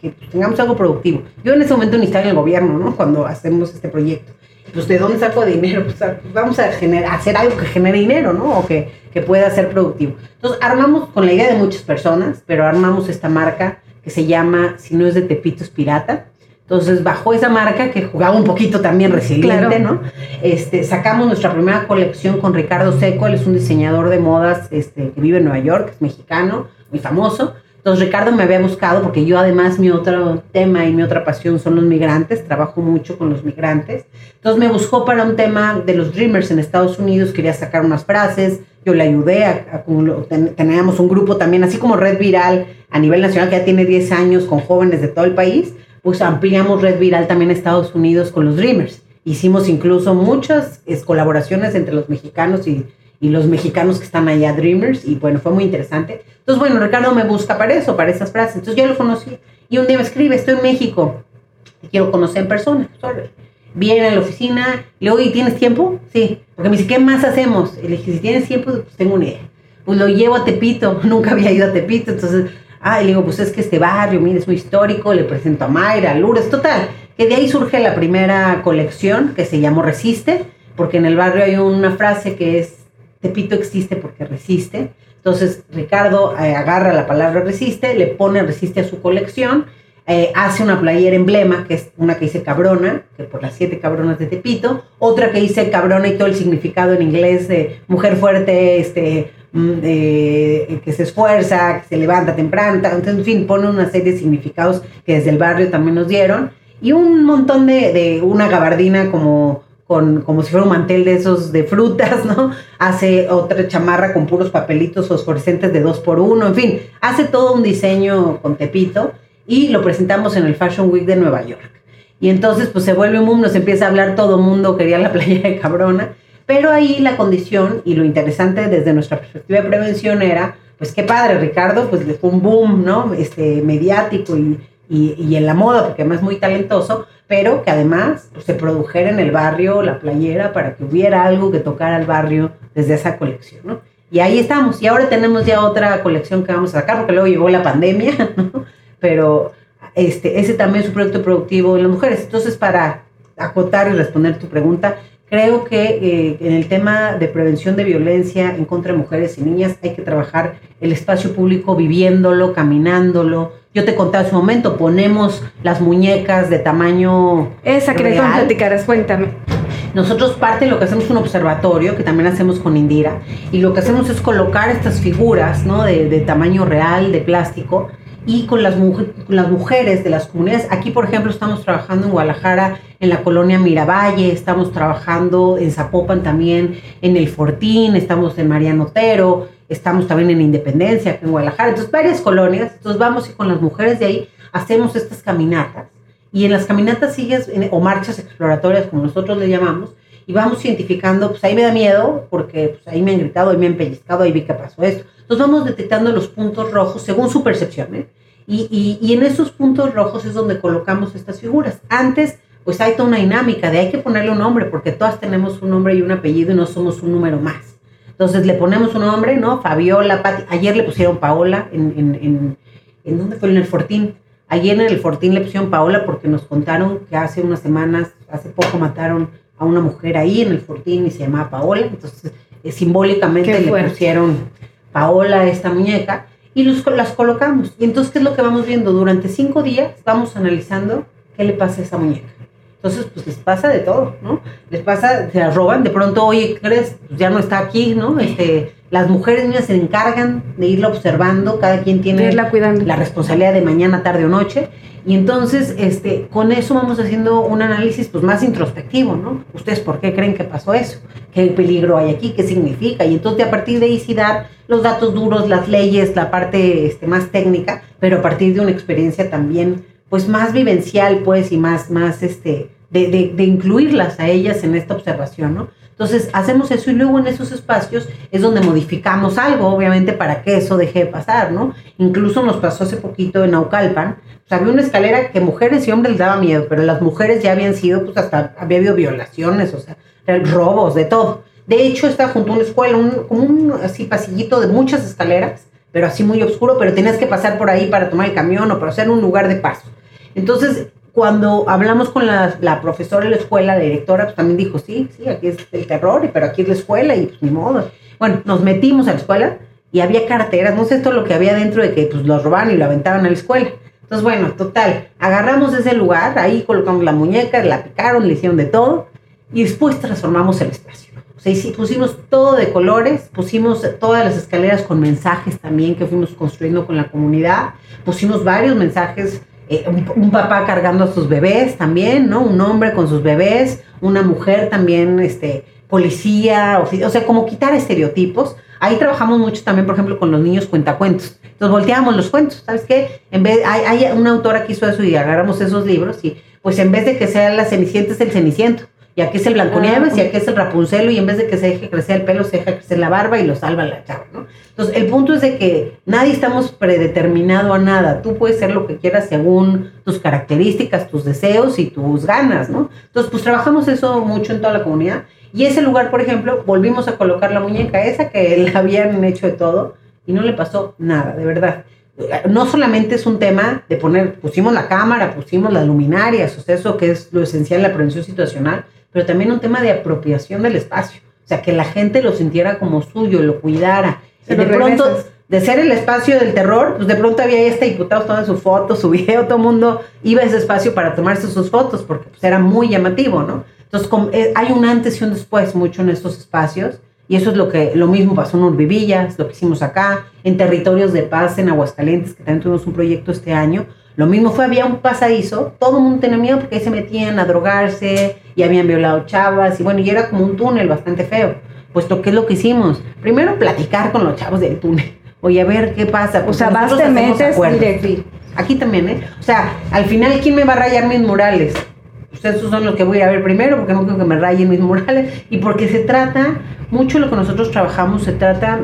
que, tengamos algo productivo. Yo en ese momento ni estaba en el gobierno, ¿no? Cuando hacemos este proyecto. Pues, ¿de dónde saco dinero? Pues, vamos a generar, hacer algo que genere dinero, ¿no? O que, que pueda ser productivo. Entonces, armamos con la idea de muchas personas, pero armamos esta marca que se llama, si no es de Tepito, es Pirata. Entonces, bajo esa marca que jugaba un poquito también resiliente, ¿no? Este, sacamos nuestra primera colección con Ricardo Seco, él es un diseñador de modas este, que vive en Nueva York, es mexicano, muy famoso. Entonces, Ricardo me había buscado porque yo además mi otro tema y mi otra pasión son los migrantes, trabajo mucho con los migrantes. Entonces, me buscó para un tema de los Dreamers en Estados Unidos, quería sacar unas frases, yo le ayudé, a, teníamos un grupo también, así como Red Viral a nivel nacional, que ya tiene 10 años con jóvenes de todo el país pues ampliamos Red Viral también a Estados Unidos con los Dreamers. Hicimos incluso muchas colaboraciones entre los mexicanos y, y, los mexicanos que están allá, Dreamers, y bueno, fue muy interesante. Entonces, bueno, Ricardo me busca para eso, para esas frases. Entonces yo lo conocí y un día me escribe, estoy en México, te quiero conocer en persona. Viene a la oficina, le digo, ¿y tienes tiempo? Sí, porque me dice, ¿qué más hacemos? Y le dije, si tienes tiempo, pues tengo una idea. Pues lo llevo a Tepito, nunca había ido a Tepito, entonces Ah, y le digo, pues es que este barrio, mire, es muy histórico, le presento a Mayra, a Lourdes, total. Que de ahí surge la primera colección que se llamó Resiste, porque en el barrio hay una frase que es, Tepito existe porque resiste. Entonces Ricardo eh, agarra la palabra resiste, le pone resiste a su colección, eh, hace una playera emblema, que es una que dice cabrona, que por las siete cabronas de Tepito, otra que dice cabrona y todo el significado en inglés de mujer fuerte, este, Mm, que se esfuerza, que se levanta temprano, entonces, en fin, pone una serie de significados que desde el barrio también nos dieron, y un montón de, de una gabardina como, con, como si fuera un mantel de esos de frutas, ¿no? Hace otra chamarra con puros papelitos fosforescentes de dos por uno, en fin, hace todo un diseño con Tepito y lo presentamos en el Fashion Week de Nueva York. Y entonces pues se vuelve un boom, nos empieza a hablar todo el mundo, quería la playa de cabrona. Pero ahí la condición y lo interesante desde nuestra perspectiva de prevención era, pues qué padre, Ricardo, pues fue un boom, ¿no? Este, mediático y, y, en la moda, porque además es muy talentoso, pero que además pues, se produjera en el barrio la playera para que hubiera algo que tocara al barrio desde esa colección, ¿no? Y ahí estamos. Y ahora tenemos ya otra colección que vamos a sacar, porque luego llegó la pandemia, ¿no? Pero este, ese también es un proyecto productivo en las mujeres. Entonces, para acotar y responder tu pregunta, Creo que eh, en el tema de prevención de violencia en contra de mujeres y niñas hay que trabajar el espacio público viviéndolo, caminándolo. Yo te conté hace un momento, ponemos las muñecas de tamaño. Esa que real. platicarás, cuéntame. Nosotros parte de lo que hacemos es un observatorio, que también hacemos con Indira, y lo que hacemos es colocar estas figuras ¿no? de, de tamaño real, de plástico, y con las, las mujeres de las comunidades. Aquí, por ejemplo, estamos trabajando en Guadalajara, en la colonia Miravalle, estamos trabajando en Zapopan también, en El Fortín, estamos en Mariano Otero, estamos también en Independencia, en Guadalajara. Entonces, varias colonias. Entonces, vamos y con las mujeres de ahí hacemos estas caminatas. Y en las caminatas sigues, o marchas exploratorias, como nosotros le llamamos, y vamos identificando, pues ahí me da miedo, porque pues, ahí me han gritado, ahí me han pellizcado, ahí vi que pasó esto. Entonces vamos detectando los puntos rojos según su percepción, ¿eh? Y, y, en esos puntos rojos es donde colocamos estas figuras. Antes, pues hay toda una dinámica de hay que ponerle un nombre, porque todas tenemos un nombre y un apellido y no somos un número más. Entonces le ponemos un nombre, ¿no? Fabiola, Pati. Ayer le pusieron Paola en, en, en, ¿en dónde fue? En el Fortín. Ayer en el Fortín le pusieron Paola porque nos contaron que hace unas semanas, hace poco mataron a una mujer ahí en el Fortín y se llamaba Paola. Entonces, eh, simbólicamente le pusieron Paola esta muñeca y los, las colocamos. Y entonces, ¿qué es lo que vamos viendo? Durante cinco días vamos analizando qué le pasa a esa muñeca. Entonces, pues les pasa de todo, ¿no? Les pasa, se la roban, de pronto, oye, ¿crees? Pues ya no está aquí, ¿no? Este, las mujeres niñas se encargan de irla observando, cada quien tiene la responsabilidad de mañana, tarde o noche, y entonces, este, con eso vamos haciendo un análisis pues, más introspectivo, ¿no? ¿Ustedes por qué creen que pasó eso? ¿Qué peligro hay aquí? ¿Qué significa? Y entonces a partir de ahí sí dar los datos duros, las leyes, la parte este, más técnica, pero a partir de una experiencia también pues más vivencial, pues, y más, más, este, de, de, de incluirlas a ellas en esta observación, ¿no? Entonces hacemos eso y luego en esos espacios es donde modificamos algo, obviamente, para que eso deje de pasar, ¿no? Incluso nos pasó hace poquito en Naucalpan, pues había una escalera que mujeres y hombres les daba miedo, pero las mujeres ya habían sido, pues hasta había habido violaciones, o sea, robos, de todo. De hecho, está junto a una escuela, un, un así pasillito de muchas escaleras, pero así muy oscuro, pero tenías que pasar por ahí para tomar el camión o para hacer un lugar de paso. Entonces, cuando hablamos con la, la, profesora de la escuela, la directora, pues también dijo, sí, sí, aquí es el terror, pero aquí es la escuela y pues ni modo. Bueno, nos metimos a la escuela y había carteras, no sé esto lo que había dentro de que pues los robaban y lo aventaban a la escuela. Entonces, bueno, total, agarramos ese lugar, ahí colocamos la muñeca, la picaron, le hicieron de todo y después transformamos el espacio. O sea, pusimos todo de colores, pusimos todas las escaleras con mensajes también que fuimos construyendo con la comunidad, pusimos varios mensajes eh, un, papá cargando a sus bebés también, ¿no? Un hombre con sus bebés, una mujer también, este, policía, o, sea, como quitar estereotipos. Ahí trabajamos mucho también, por ejemplo, con los niños cuentacuentos. Entonces volteamos los cuentos, ¿sabes qué? En vez, hay, hay una autora que hizo eso y agarramos esos libros y pues en vez de que sea la cenicienta es el ceniciento y aquí es el Blanconieves y aquí es el Rapunzel y en vez de que se deje crecer el pelo, se deja crecer la barba y lo salva la chava, ¿no? Entonces, el punto es de que nadie estamos predeterminado a nada. Tú puedes ser lo que quieras según tus características, tus deseos y tus ganas, ¿no? Entonces, pues trabajamos eso mucho en toda la comunidad. Y ese lugar, por ejemplo, volvimos a colocar la muñeca esa que le habían hecho de todo y no le pasó nada, de verdad. No solamente es un tema de poner, pusimos la cámara, pusimos las luminarias, o sea, eso que es lo esencial en la prevención situacional, pero también un tema de apropiación del espacio. O sea, que la gente lo sintiera como suyo, lo cuidara. y de pronto, de ser el espacio del terror, pues de pronto había este diputado tomando su foto, su video, todo el mundo iba a ese espacio para tomarse sus fotos porque pues, era muy llamativo, ¿no? Entonces, eh, hay un antes y un después mucho en estos espacios. Y eso es lo que lo mismo pasó en Urbivillas, lo que hicimos acá, en Territorios de Paz, en Aguascalientes, que también tuvimos un proyecto este año, lo mismo fue, había un pasadizo, todo el mundo tenía miedo porque ahí se metían a drogarse y habían violado chavas y bueno, y era como un túnel bastante feo. Puesto que es lo que hicimos? Primero platicar con los chavos del túnel. Oye, a ver qué pasa. o sea, vas te metes directo. Aquí también, ¿eh? O sea, al final, ¿quién me va a rayar mis murales? Ustedes son los que voy a ver primero porque no quiero que me rayen mis murales y porque se trata, mucho lo que nosotros trabajamos se trata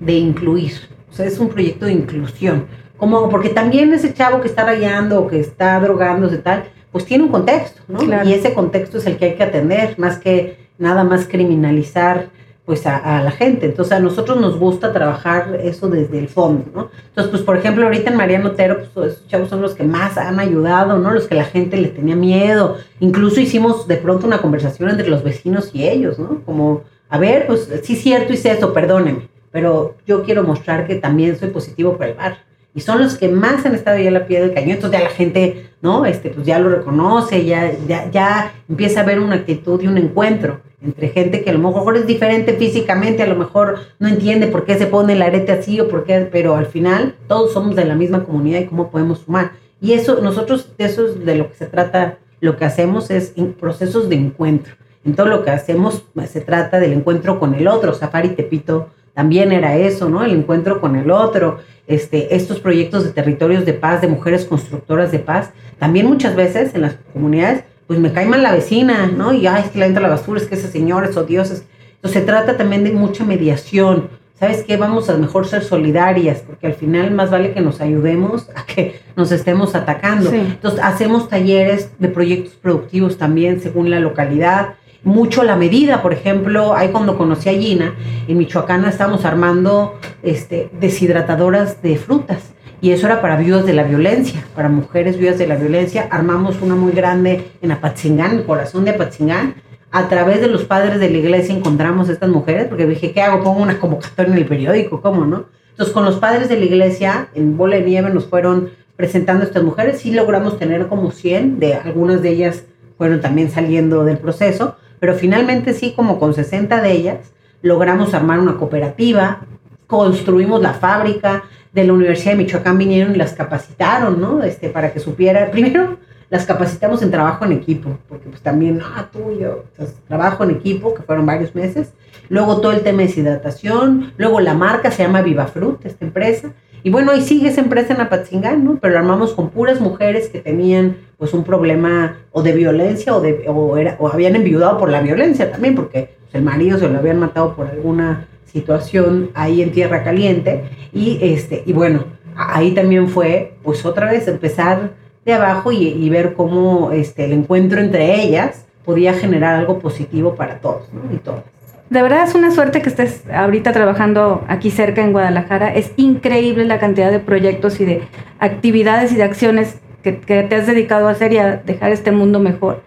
de incluir. O sea, es un proyecto de inclusión como, porque también ese chavo que está rayando o que está drogándose tal, pues tiene un contexto, ¿no? Y ese contexto es el que hay que atender, más que nada más criminalizar pues a, la gente. Entonces a nosotros nos gusta trabajar eso desde el fondo, ¿no? Entonces, pues por ejemplo, ahorita en Mariano Otero, pues esos chavos son los que más han ayudado, ¿no? Los que la gente le tenía miedo. Incluso hicimos de pronto una conversación entre los vecinos y ellos, ¿no? Como, a ver, pues sí es cierto, hice esto, perdóneme, pero yo quiero mostrar que también soy positivo para el bar y son los que más han estado ya a la pie del cañón, entonces ya la gente, ¿no? Este, pues ya lo reconoce, ya, ya, ya empieza a haber una actitud y un encuentro entre gente que a lo mejor es diferente físicamente, a lo mejor no entiende por qué se pone el arete así o por qué, pero al final todos somos de la misma comunidad y cómo podemos sumar. Y eso, nosotros, eso es de lo que se trata, lo que hacemos es procesos de encuentro. En todo lo que hacemos se trata del encuentro con el otro. Safari Tepito también era eso, ¿no? El encuentro con el otro, este, estos proyectos de territorios de paz, de mujeres constructoras de paz, también muchas veces en las comunidades, pues me cae mal la vecina, ¿no? Y, ay, es que le entra la basura, es que ese señor es odioso. Entonces se trata también de mucha mediación. ¿Sabes qué? Vamos a mejor ser solidarias, porque al final más vale que nos ayudemos a que nos estemos atacando. Entonces hacemos talleres de proyectos productivos también según la localidad mucho la medida. Por ejemplo, ahí cuando conocí a Gina, en Michoacán estábamos armando este, deshidratadoras de frutas. Y eso era para viudas de la violencia, para mujeres viudas de la violencia. Armamos una muy grande en Apatzingán, el corazón de Apatzingán. A través de los padres de la iglesia encontramos a estas mujeres, porque dije, ¿qué hago? Pongo una convocatoria en el periódico, ¿cómo no? Entonces, con los padres de la iglesia, en Bola de Nieve, nos fueron presentando a estas mujeres. y logramos tener como 100, de algunas de ellas fueron también saliendo del proceso, pero finalmente sí, como con 60 de ellas, logramos armar una cooperativa, construimos la fábrica, de la Universidad de Michoacán vinieron y las capacitaron, ¿no? Este, para que supiera, primero las capacitamos en trabajo en equipo, porque pues también, ah, tú yo, trabajo en equipo, que fueron varios meses, luego todo el tema de deshidratación, luego la marca se llama Viva Fruit, esta empresa, y bueno, ahí sigue esa empresa en Apatzingán, ¿no? Pero la armamos con puras mujeres que tenían pues un problema o de violencia o, de, o, era, o habían enviudado por la violencia también, porque pues, el marido se lo habían matado por alguna situación ahí en Tierra Caliente. Y, este, y bueno, ahí también fue pues otra vez empezar de abajo y, y ver cómo este, el encuentro entre ellas podía generar algo positivo para todos ¿no? y todas de verdad es una suerte que estés ahorita trabajando aquí cerca en Guadalajara. Es increíble la cantidad de proyectos y de actividades y de acciones que, te has dedicado a hacer y a dejar este mundo mejor.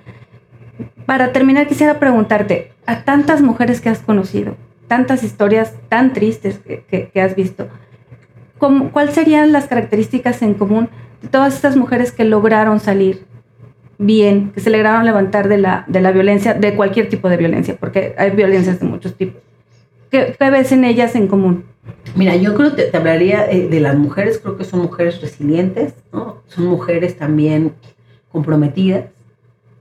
Para terminar, quisiera preguntarte, a tantas mujeres que has conocido, tantas historias tan tristes que, has visto, ¿cuáles serían las características en común de todas estas mujeres que lograron salir bien, que se lograron levantar de la, de la violencia, de cualquier tipo de violencia, porque hay violencias de muchos tipos. ¿Qué, ves en ellas en común? Mira, yo creo que te, hablaría eh, de las mujeres, creo que son mujeres resilientes, ¿no? Son mujeres también comprometidas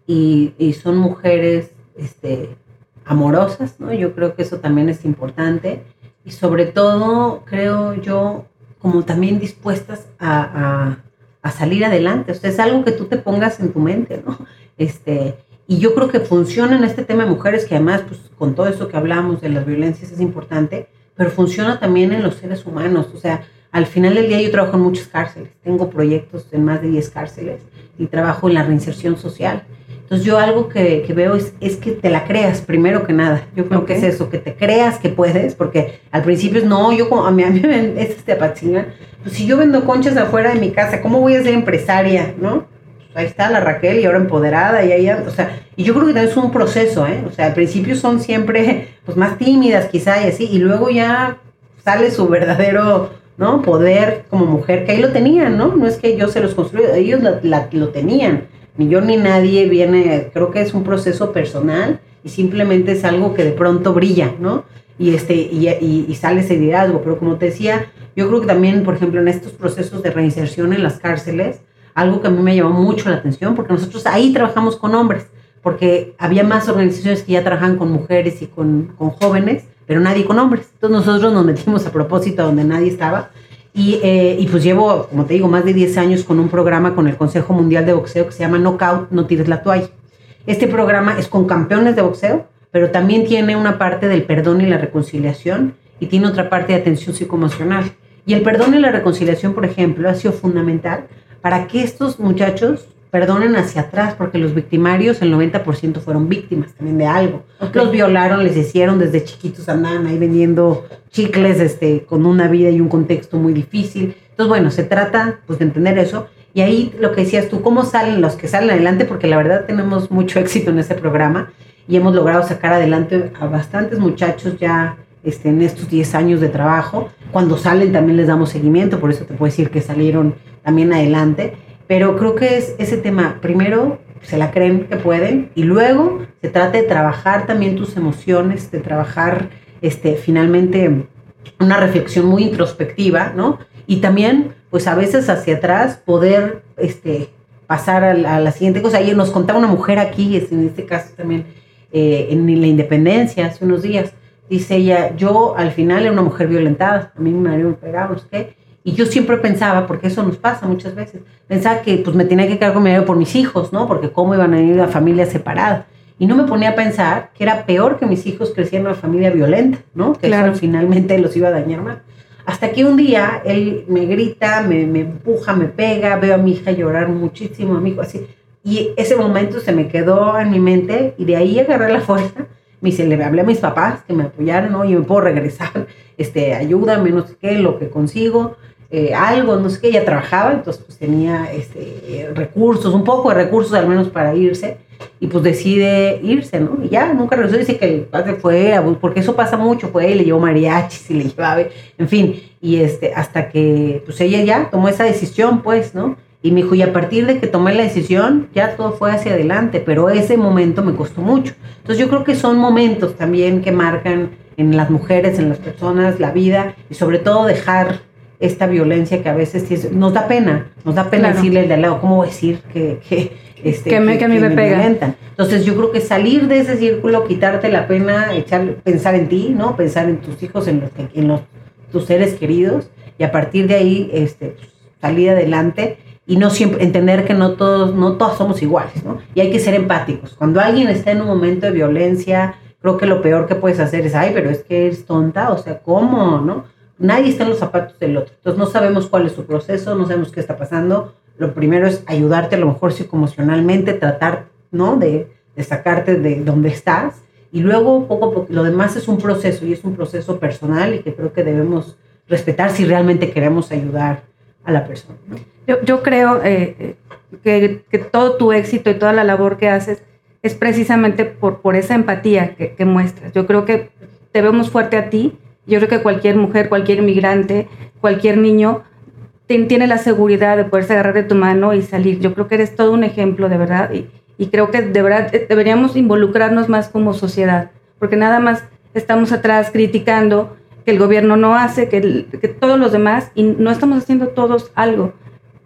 y, y son mujeres este, amorosas, ¿no? Yo creo que eso también es importante y sobre todo creo yo como también dispuestas a a salir adelante. O sea, es algo que tú te pongas en tu mente, ¿no? Este, y yo creo que funciona en este tema de mujeres, que además, pues con todo eso que hablamos de las violencias es importante, pero funciona también en los seres humanos. O sea, al final del día yo trabajo en muchas cárceles, tengo proyectos en más de 10 cárceles y trabajo en la reinserción social. Entonces yo algo que, que veo es, es, que te la creas primero que nada. Yo creo que es eso, que te creas que puedes, porque al principio es, no, yo como, a mí, a mí me es este apachinga, pues si yo vendo conchas afuera de mi casa, ¿cómo voy a ser empresaria, no? Pues ahí está la Raquel y ahora empoderada y ahí, o sea, y yo creo que también es un proceso, ¿eh? O sea, al principio son siempre, pues más tímidas quizá y así, y luego ya sale su verdadero, ¿no? Poder como mujer, que ahí lo tenían, ¿no? No es que yo se los construí, ellos lo tenían ni yo ni nadie viene, creo que es un proceso personal y simplemente es algo que de pronto brilla, ¿no? Y, este, y, y, sale ese liderazgo. Pero como te decía, yo creo que también, por ejemplo, en estos procesos de reinserción en las cárceles, algo que a mí me llamó mucho la atención, porque nosotros ahí trabajamos con hombres, porque había más organizaciones que ya trabajan con mujeres y con, con jóvenes, pero nadie con hombres. Entonces nosotros nos metimos a propósito donde nadie estaba y, eh, y, pues llevo, como te digo, más de 10 años con un programa con el Consejo Mundial de Boxeo que se llama Knockout, no tires la toalla. Este programa es con campeones de boxeo, pero también tiene una parte del perdón y la reconciliación y tiene otra parte de atención psicoemocional. Y el perdón y la reconciliación, por ejemplo, ha sido fundamental para que estos muchachos perdonen hacia atrás, porque los victimarios, el 90% fueron víctimas también de algo. Los violaron, les hicieron desde chiquitos, andaban ahí vendiendo chicles este, con una vida y un contexto muy difícil. Entonces, bueno, se trata pues de entender eso. Y ahí lo que decías tú, ¿cómo salen los que salen adelante? Porque la verdad tenemos mucho éxito en este programa y hemos logrado sacar adelante a bastantes muchachos ya este, en estos 10 años de trabajo. Cuando salen también les damos seguimiento, por eso te puedo decir que salieron también adelante. Pero creo que es ese tema, primero se la creen que pueden y luego se trata de trabajar también tus emociones, de trabajar este, finalmente una reflexión muy introspectiva, ¿no? Y también, pues a veces hacia atrás, poder este, pasar a la, siguiente cosa. Ayer nos contaba una mujer aquí, en este caso también, eh, en la independencia, hace unos días, dice ella, yo al final era una mujer violentada, a mí me marido me pegaba, ¿qué? Y yo siempre pensaba, porque eso nos pasa muchas veces, pensaba que pues me tenía que quedar con mi marido por mis hijos, ¿no? Porque cómo iban a ir a familias separadas. Y no me ponía a pensar que era peor que mis hijos crecieran en una familia violenta, ¿no? Que claro. finalmente los iba a dañar más. Hasta que un día él me grita, me, me empuja, me pega, veo a mi hija llorar muchísimo, amigo, así. Y ese momento se me quedó en mi mente y de ahí agarré la fuerza. Me dice, le hablé a mis papás que me apoyaron, ¿no? Y me puedo regresar, este, ayúdame, no sé qué, lo que consigo. Eh, algo, no sé qué, ella trabajaba, entonces pues tenía este, recursos, un poco de recursos al menos para irse, y pues decide irse, ¿no? Y ya, nunca regresó, dice que el padre fue, porque eso pasa mucho, fue, y le llevó mariachis y le llevaba, en fin, y este, hasta que pues ella ya tomó esa decisión, pues, ¿no? Y me dijo, y a partir de que tomé la decisión, ya todo fue hacia adelante, pero ese momento me costó mucho. Entonces yo creo que son momentos también que marcan en las mujeres, en las personas, la vida, y sobre todo dejar esta violencia que a veces nos da pena, nos da pena decirle de al lado, ¿cómo decir que, que, este, que, me, que, a mí me, pega. Entonces yo creo que salir de ese círculo, quitarte la pena, echar, pensar en ti, ¿no? Pensar en tus hijos, en los, en los tus seres queridos, y a partir de ahí este, salir adelante y no siempre entender que no todos, no todos somos iguales, ¿no? Y hay que ser empáticos. Cuando alguien está en un momento de violencia, creo que lo peor que puedes hacer es, ay, pero es que eres tonta, o sea, ¿cómo, no? Nadie está en los zapatos del otro. Entonces no sabemos cuál es su proceso, no sabemos qué está pasando. Lo primero es ayudarte a lo mejor psicoemocionalmente, tratar, ¿no? De, sacarte de donde estás. Y luego poco a poco, lo demás es un proceso y es un proceso personal y que creo que debemos respetar si realmente queremos ayudar a la persona. Yo, creo eh, que, que, todo tu éxito y toda la labor que haces es precisamente por, por esa empatía que, que muestras. Yo creo que te vemos fuerte a ti, yo creo que cualquier mujer, cualquier inmigrante, cualquier niño tiene la seguridad de poderse agarrar de tu mano y salir. Yo creo que eres todo un ejemplo, de verdad. Y, creo que de verdad eh, deberíamos involucrarnos más como sociedad, porque nada más estamos atrás criticando que el gobierno no hace, que, todos los demás, y no estamos haciendo todos algo.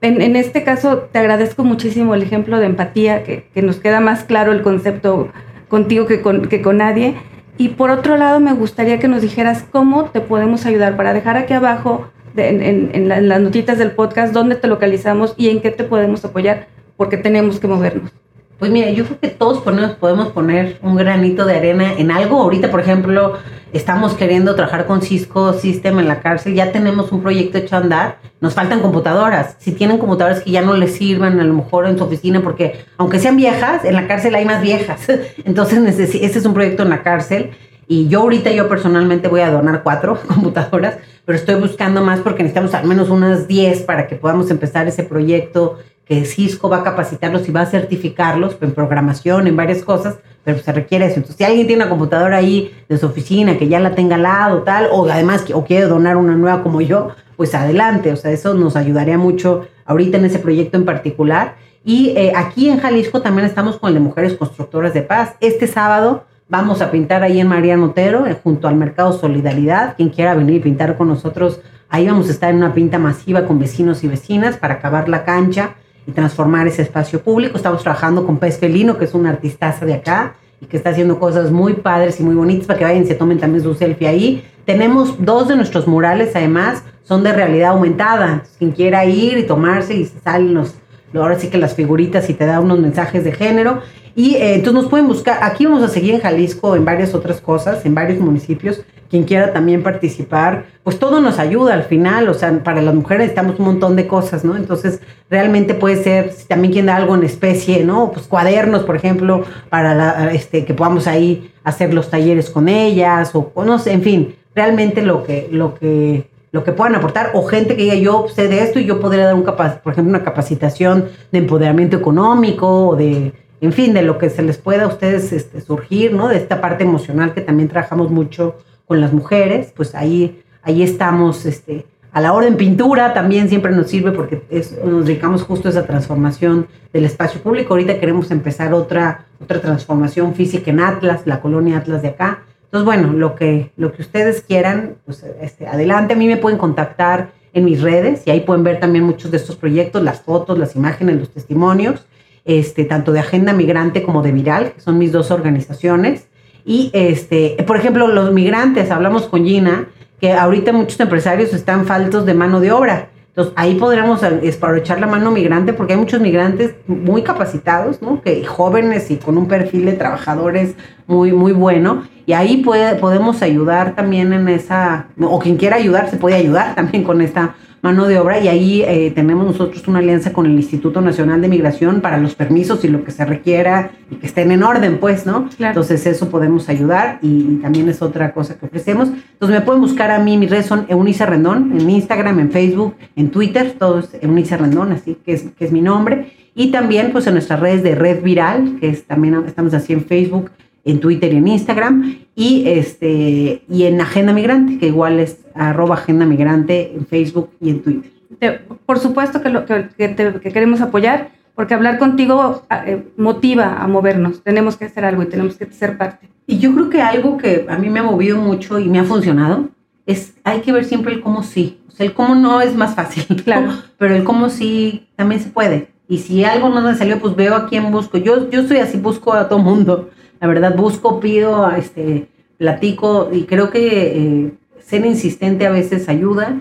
En, este caso, te agradezco muchísimo el ejemplo de empatía, que, nos queda más claro el concepto contigo que con, que con nadie. Y por otro lado, me gustaría que nos dijeras cómo te podemos ayudar para dejar aquí abajo en, las notitas del podcast dónde te localizamos y en qué te podemos apoyar, porque tenemos que movernos. Pues mira, yo creo que todos podemos poner un granito de arena en algo. Ahorita, por ejemplo, estamos queriendo trabajar con Cisco System en la cárcel. Ya tenemos un proyecto hecho a andar. Nos faltan computadoras. Si tienen computadoras que ya no les sirvan, a lo mejor en su oficina, porque aunque sean viejas, en la cárcel hay más viejas. Entonces, ese es un proyecto en la cárcel. Y yo ahorita, yo personalmente voy a donar cuatro computadoras, pero estoy buscando más porque necesitamos al menos unas diez para que podamos empezar ese proyecto que Cisco va a capacitarlos y va a certificarlos en programación, en varias cosas, pero se requiere eso. Entonces, si alguien tiene una computadora ahí de su oficina que ya la tenga al lado, tal, o además o quiere donar una nueva como yo, pues adelante. O sea, eso nos ayudaría mucho ahorita en ese proyecto en particular. Y eh, aquí en Jalisco también estamos con el de Mujeres Constructoras de Paz. Este sábado vamos a pintar ahí en María Notero, eh, junto al Mercado Solidaridad. Quien quiera venir y pintar con nosotros, ahí vamos a estar en una pinta masiva con vecinos y vecinas para acabar la cancha transformar ese espacio público. Estamos trabajando con Pez Felino, que es un artistaza de acá y que está haciendo cosas muy padres y muy bonitas para que vayan y se tomen también su selfie ahí. Tenemos dos de nuestros murales, además, son de realidad aumentada. Quien quiera ir y tomarse y salen los, ahora sí que las figuritas y te da unos mensajes de género. Y eh, entonces nos pueden buscar, aquí vamos a seguir en Jalisco en varias otras cosas, en varios municipios, quien quiera también participar, pues todo nos ayuda al final, o sea, para las mujeres necesitamos un montón de cosas, ¿no? Entonces, realmente puede ser, si también quien da algo en especie, ¿no? Pues cuadernos, por ejemplo, para la, este, que podamos ahí hacer los talleres con ellas, o, o no sé, en fin, realmente lo que, lo que lo que puedan aportar, o gente que diga yo sé de esto y yo podría dar un capaz, por ejemplo, una capacitación de empoderamiento económico o de, en fin, de lo que se les pueda a ustedes este, surgir, ¿no? De esta parte emocional que también trabajamos mucho con las mujeres, pues ahí, ahí estamos, este, a la hora en pintura también siempre nos sirve porque nos dedicamos justo a esa transformación del espacio público. Ahorita queremos empezar otra, otra transformación física en Atlas, la colonia Atlas de acá, entonces, bueno, lo que, lo que ustedes quieran, pues este, adelante. A mí me pueden contactar en mis redes y ahí pueden ver también muchos de estos proyectos, las fotos, las imágenes, los testimonios, este, tanto de Agenda Migrante como de Viral, que son mis dos organizaciones. Y, este, por ejemplo, los migrantes, hablamos con Gina, que ahorita muchos empresarios están faltos de mano de obra. Entonces, ahí podríamos aprovechar la mano migrante porque hay muchos migrantes muy capacitados, ¿no? Que jóvenes y con un perfil de trabajadores muy, muy bueno. Y ahí puede, podemos ayudar también en esa, o quien quiera ayudar, se puede ayudar también con esta mano de obra y ahí eh, tenemos nosotros una alianza con el Instituto Nacional de Migración para los permisos y lo que se requiera y que estén en orden, pues, ¿no? Entonces eso podemos ayudar y, también es otra cosa que ofrecemos. Entonces me pueden buscar a mí, mis redes son Eunice Rendón, en Instagram, en Facebook, en Twitter, todo es Eunice Rendón, así que es, que es mi nombre. Y también pues en nuestras redes de Red Viral, que es, también estamos así en Facebook, en Twitter y en Instagram, y, este, y en Agenda Migrante, que igual es arroba Agenda Migrante en Facebook y en Twitter. por supuesto que, lo, que, queremos apoyar, porque hablar contigo eh, motiva a movernos. Tenemos que hacer algo y tenemos que ser parte. Y yo creo que algo que a mí me ha movido mucho y me ha funcionado es hay que ver siempre el cómo sí. O sea, el cómo no es más fácil, claro, pero el cómo sí también se puede. Y si algo no me salió, pues veo a quién busco. Yo, yo soy así, busco a todo mundo. La verdad, busco, pido, este, platico y creo que eh, ser insistente a veces ayuda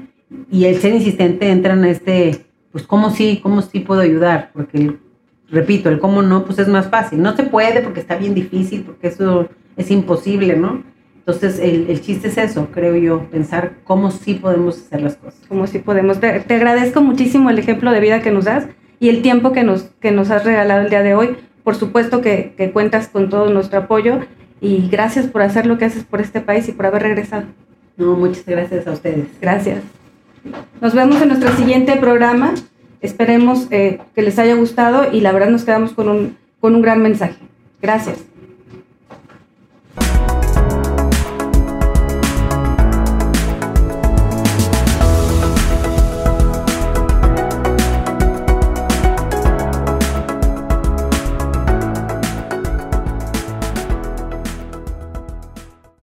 y el ser insistente entra en este, pues cómo sí, cómo sí puedo ayudar, porque repito, el cómo no, pues es más fácil. No se puede porque está bien difícil, porque eso es imposible, ¿no? Entonces, el, el, chiste es eso, creo yo, pensar cómo sí podemos hacer las cosas. Cómo sí podemos. Te, te, agradezco muchísimo el ejemplo de vida que nos das y el tiempo que nos, que nos has regalado el día de hoy. Por supuesto que, que cuentas con todo nuestro apoyo y gracias por hacer lo que haces por este país y por haber regresado. No, muchas gracias a ustedes. Gracias. Nos vemos en nuestro siguiente programa. Esperemos eh, que les haya gustado y la verdad nos quedamos con un, con un gran mensaje. Gracias.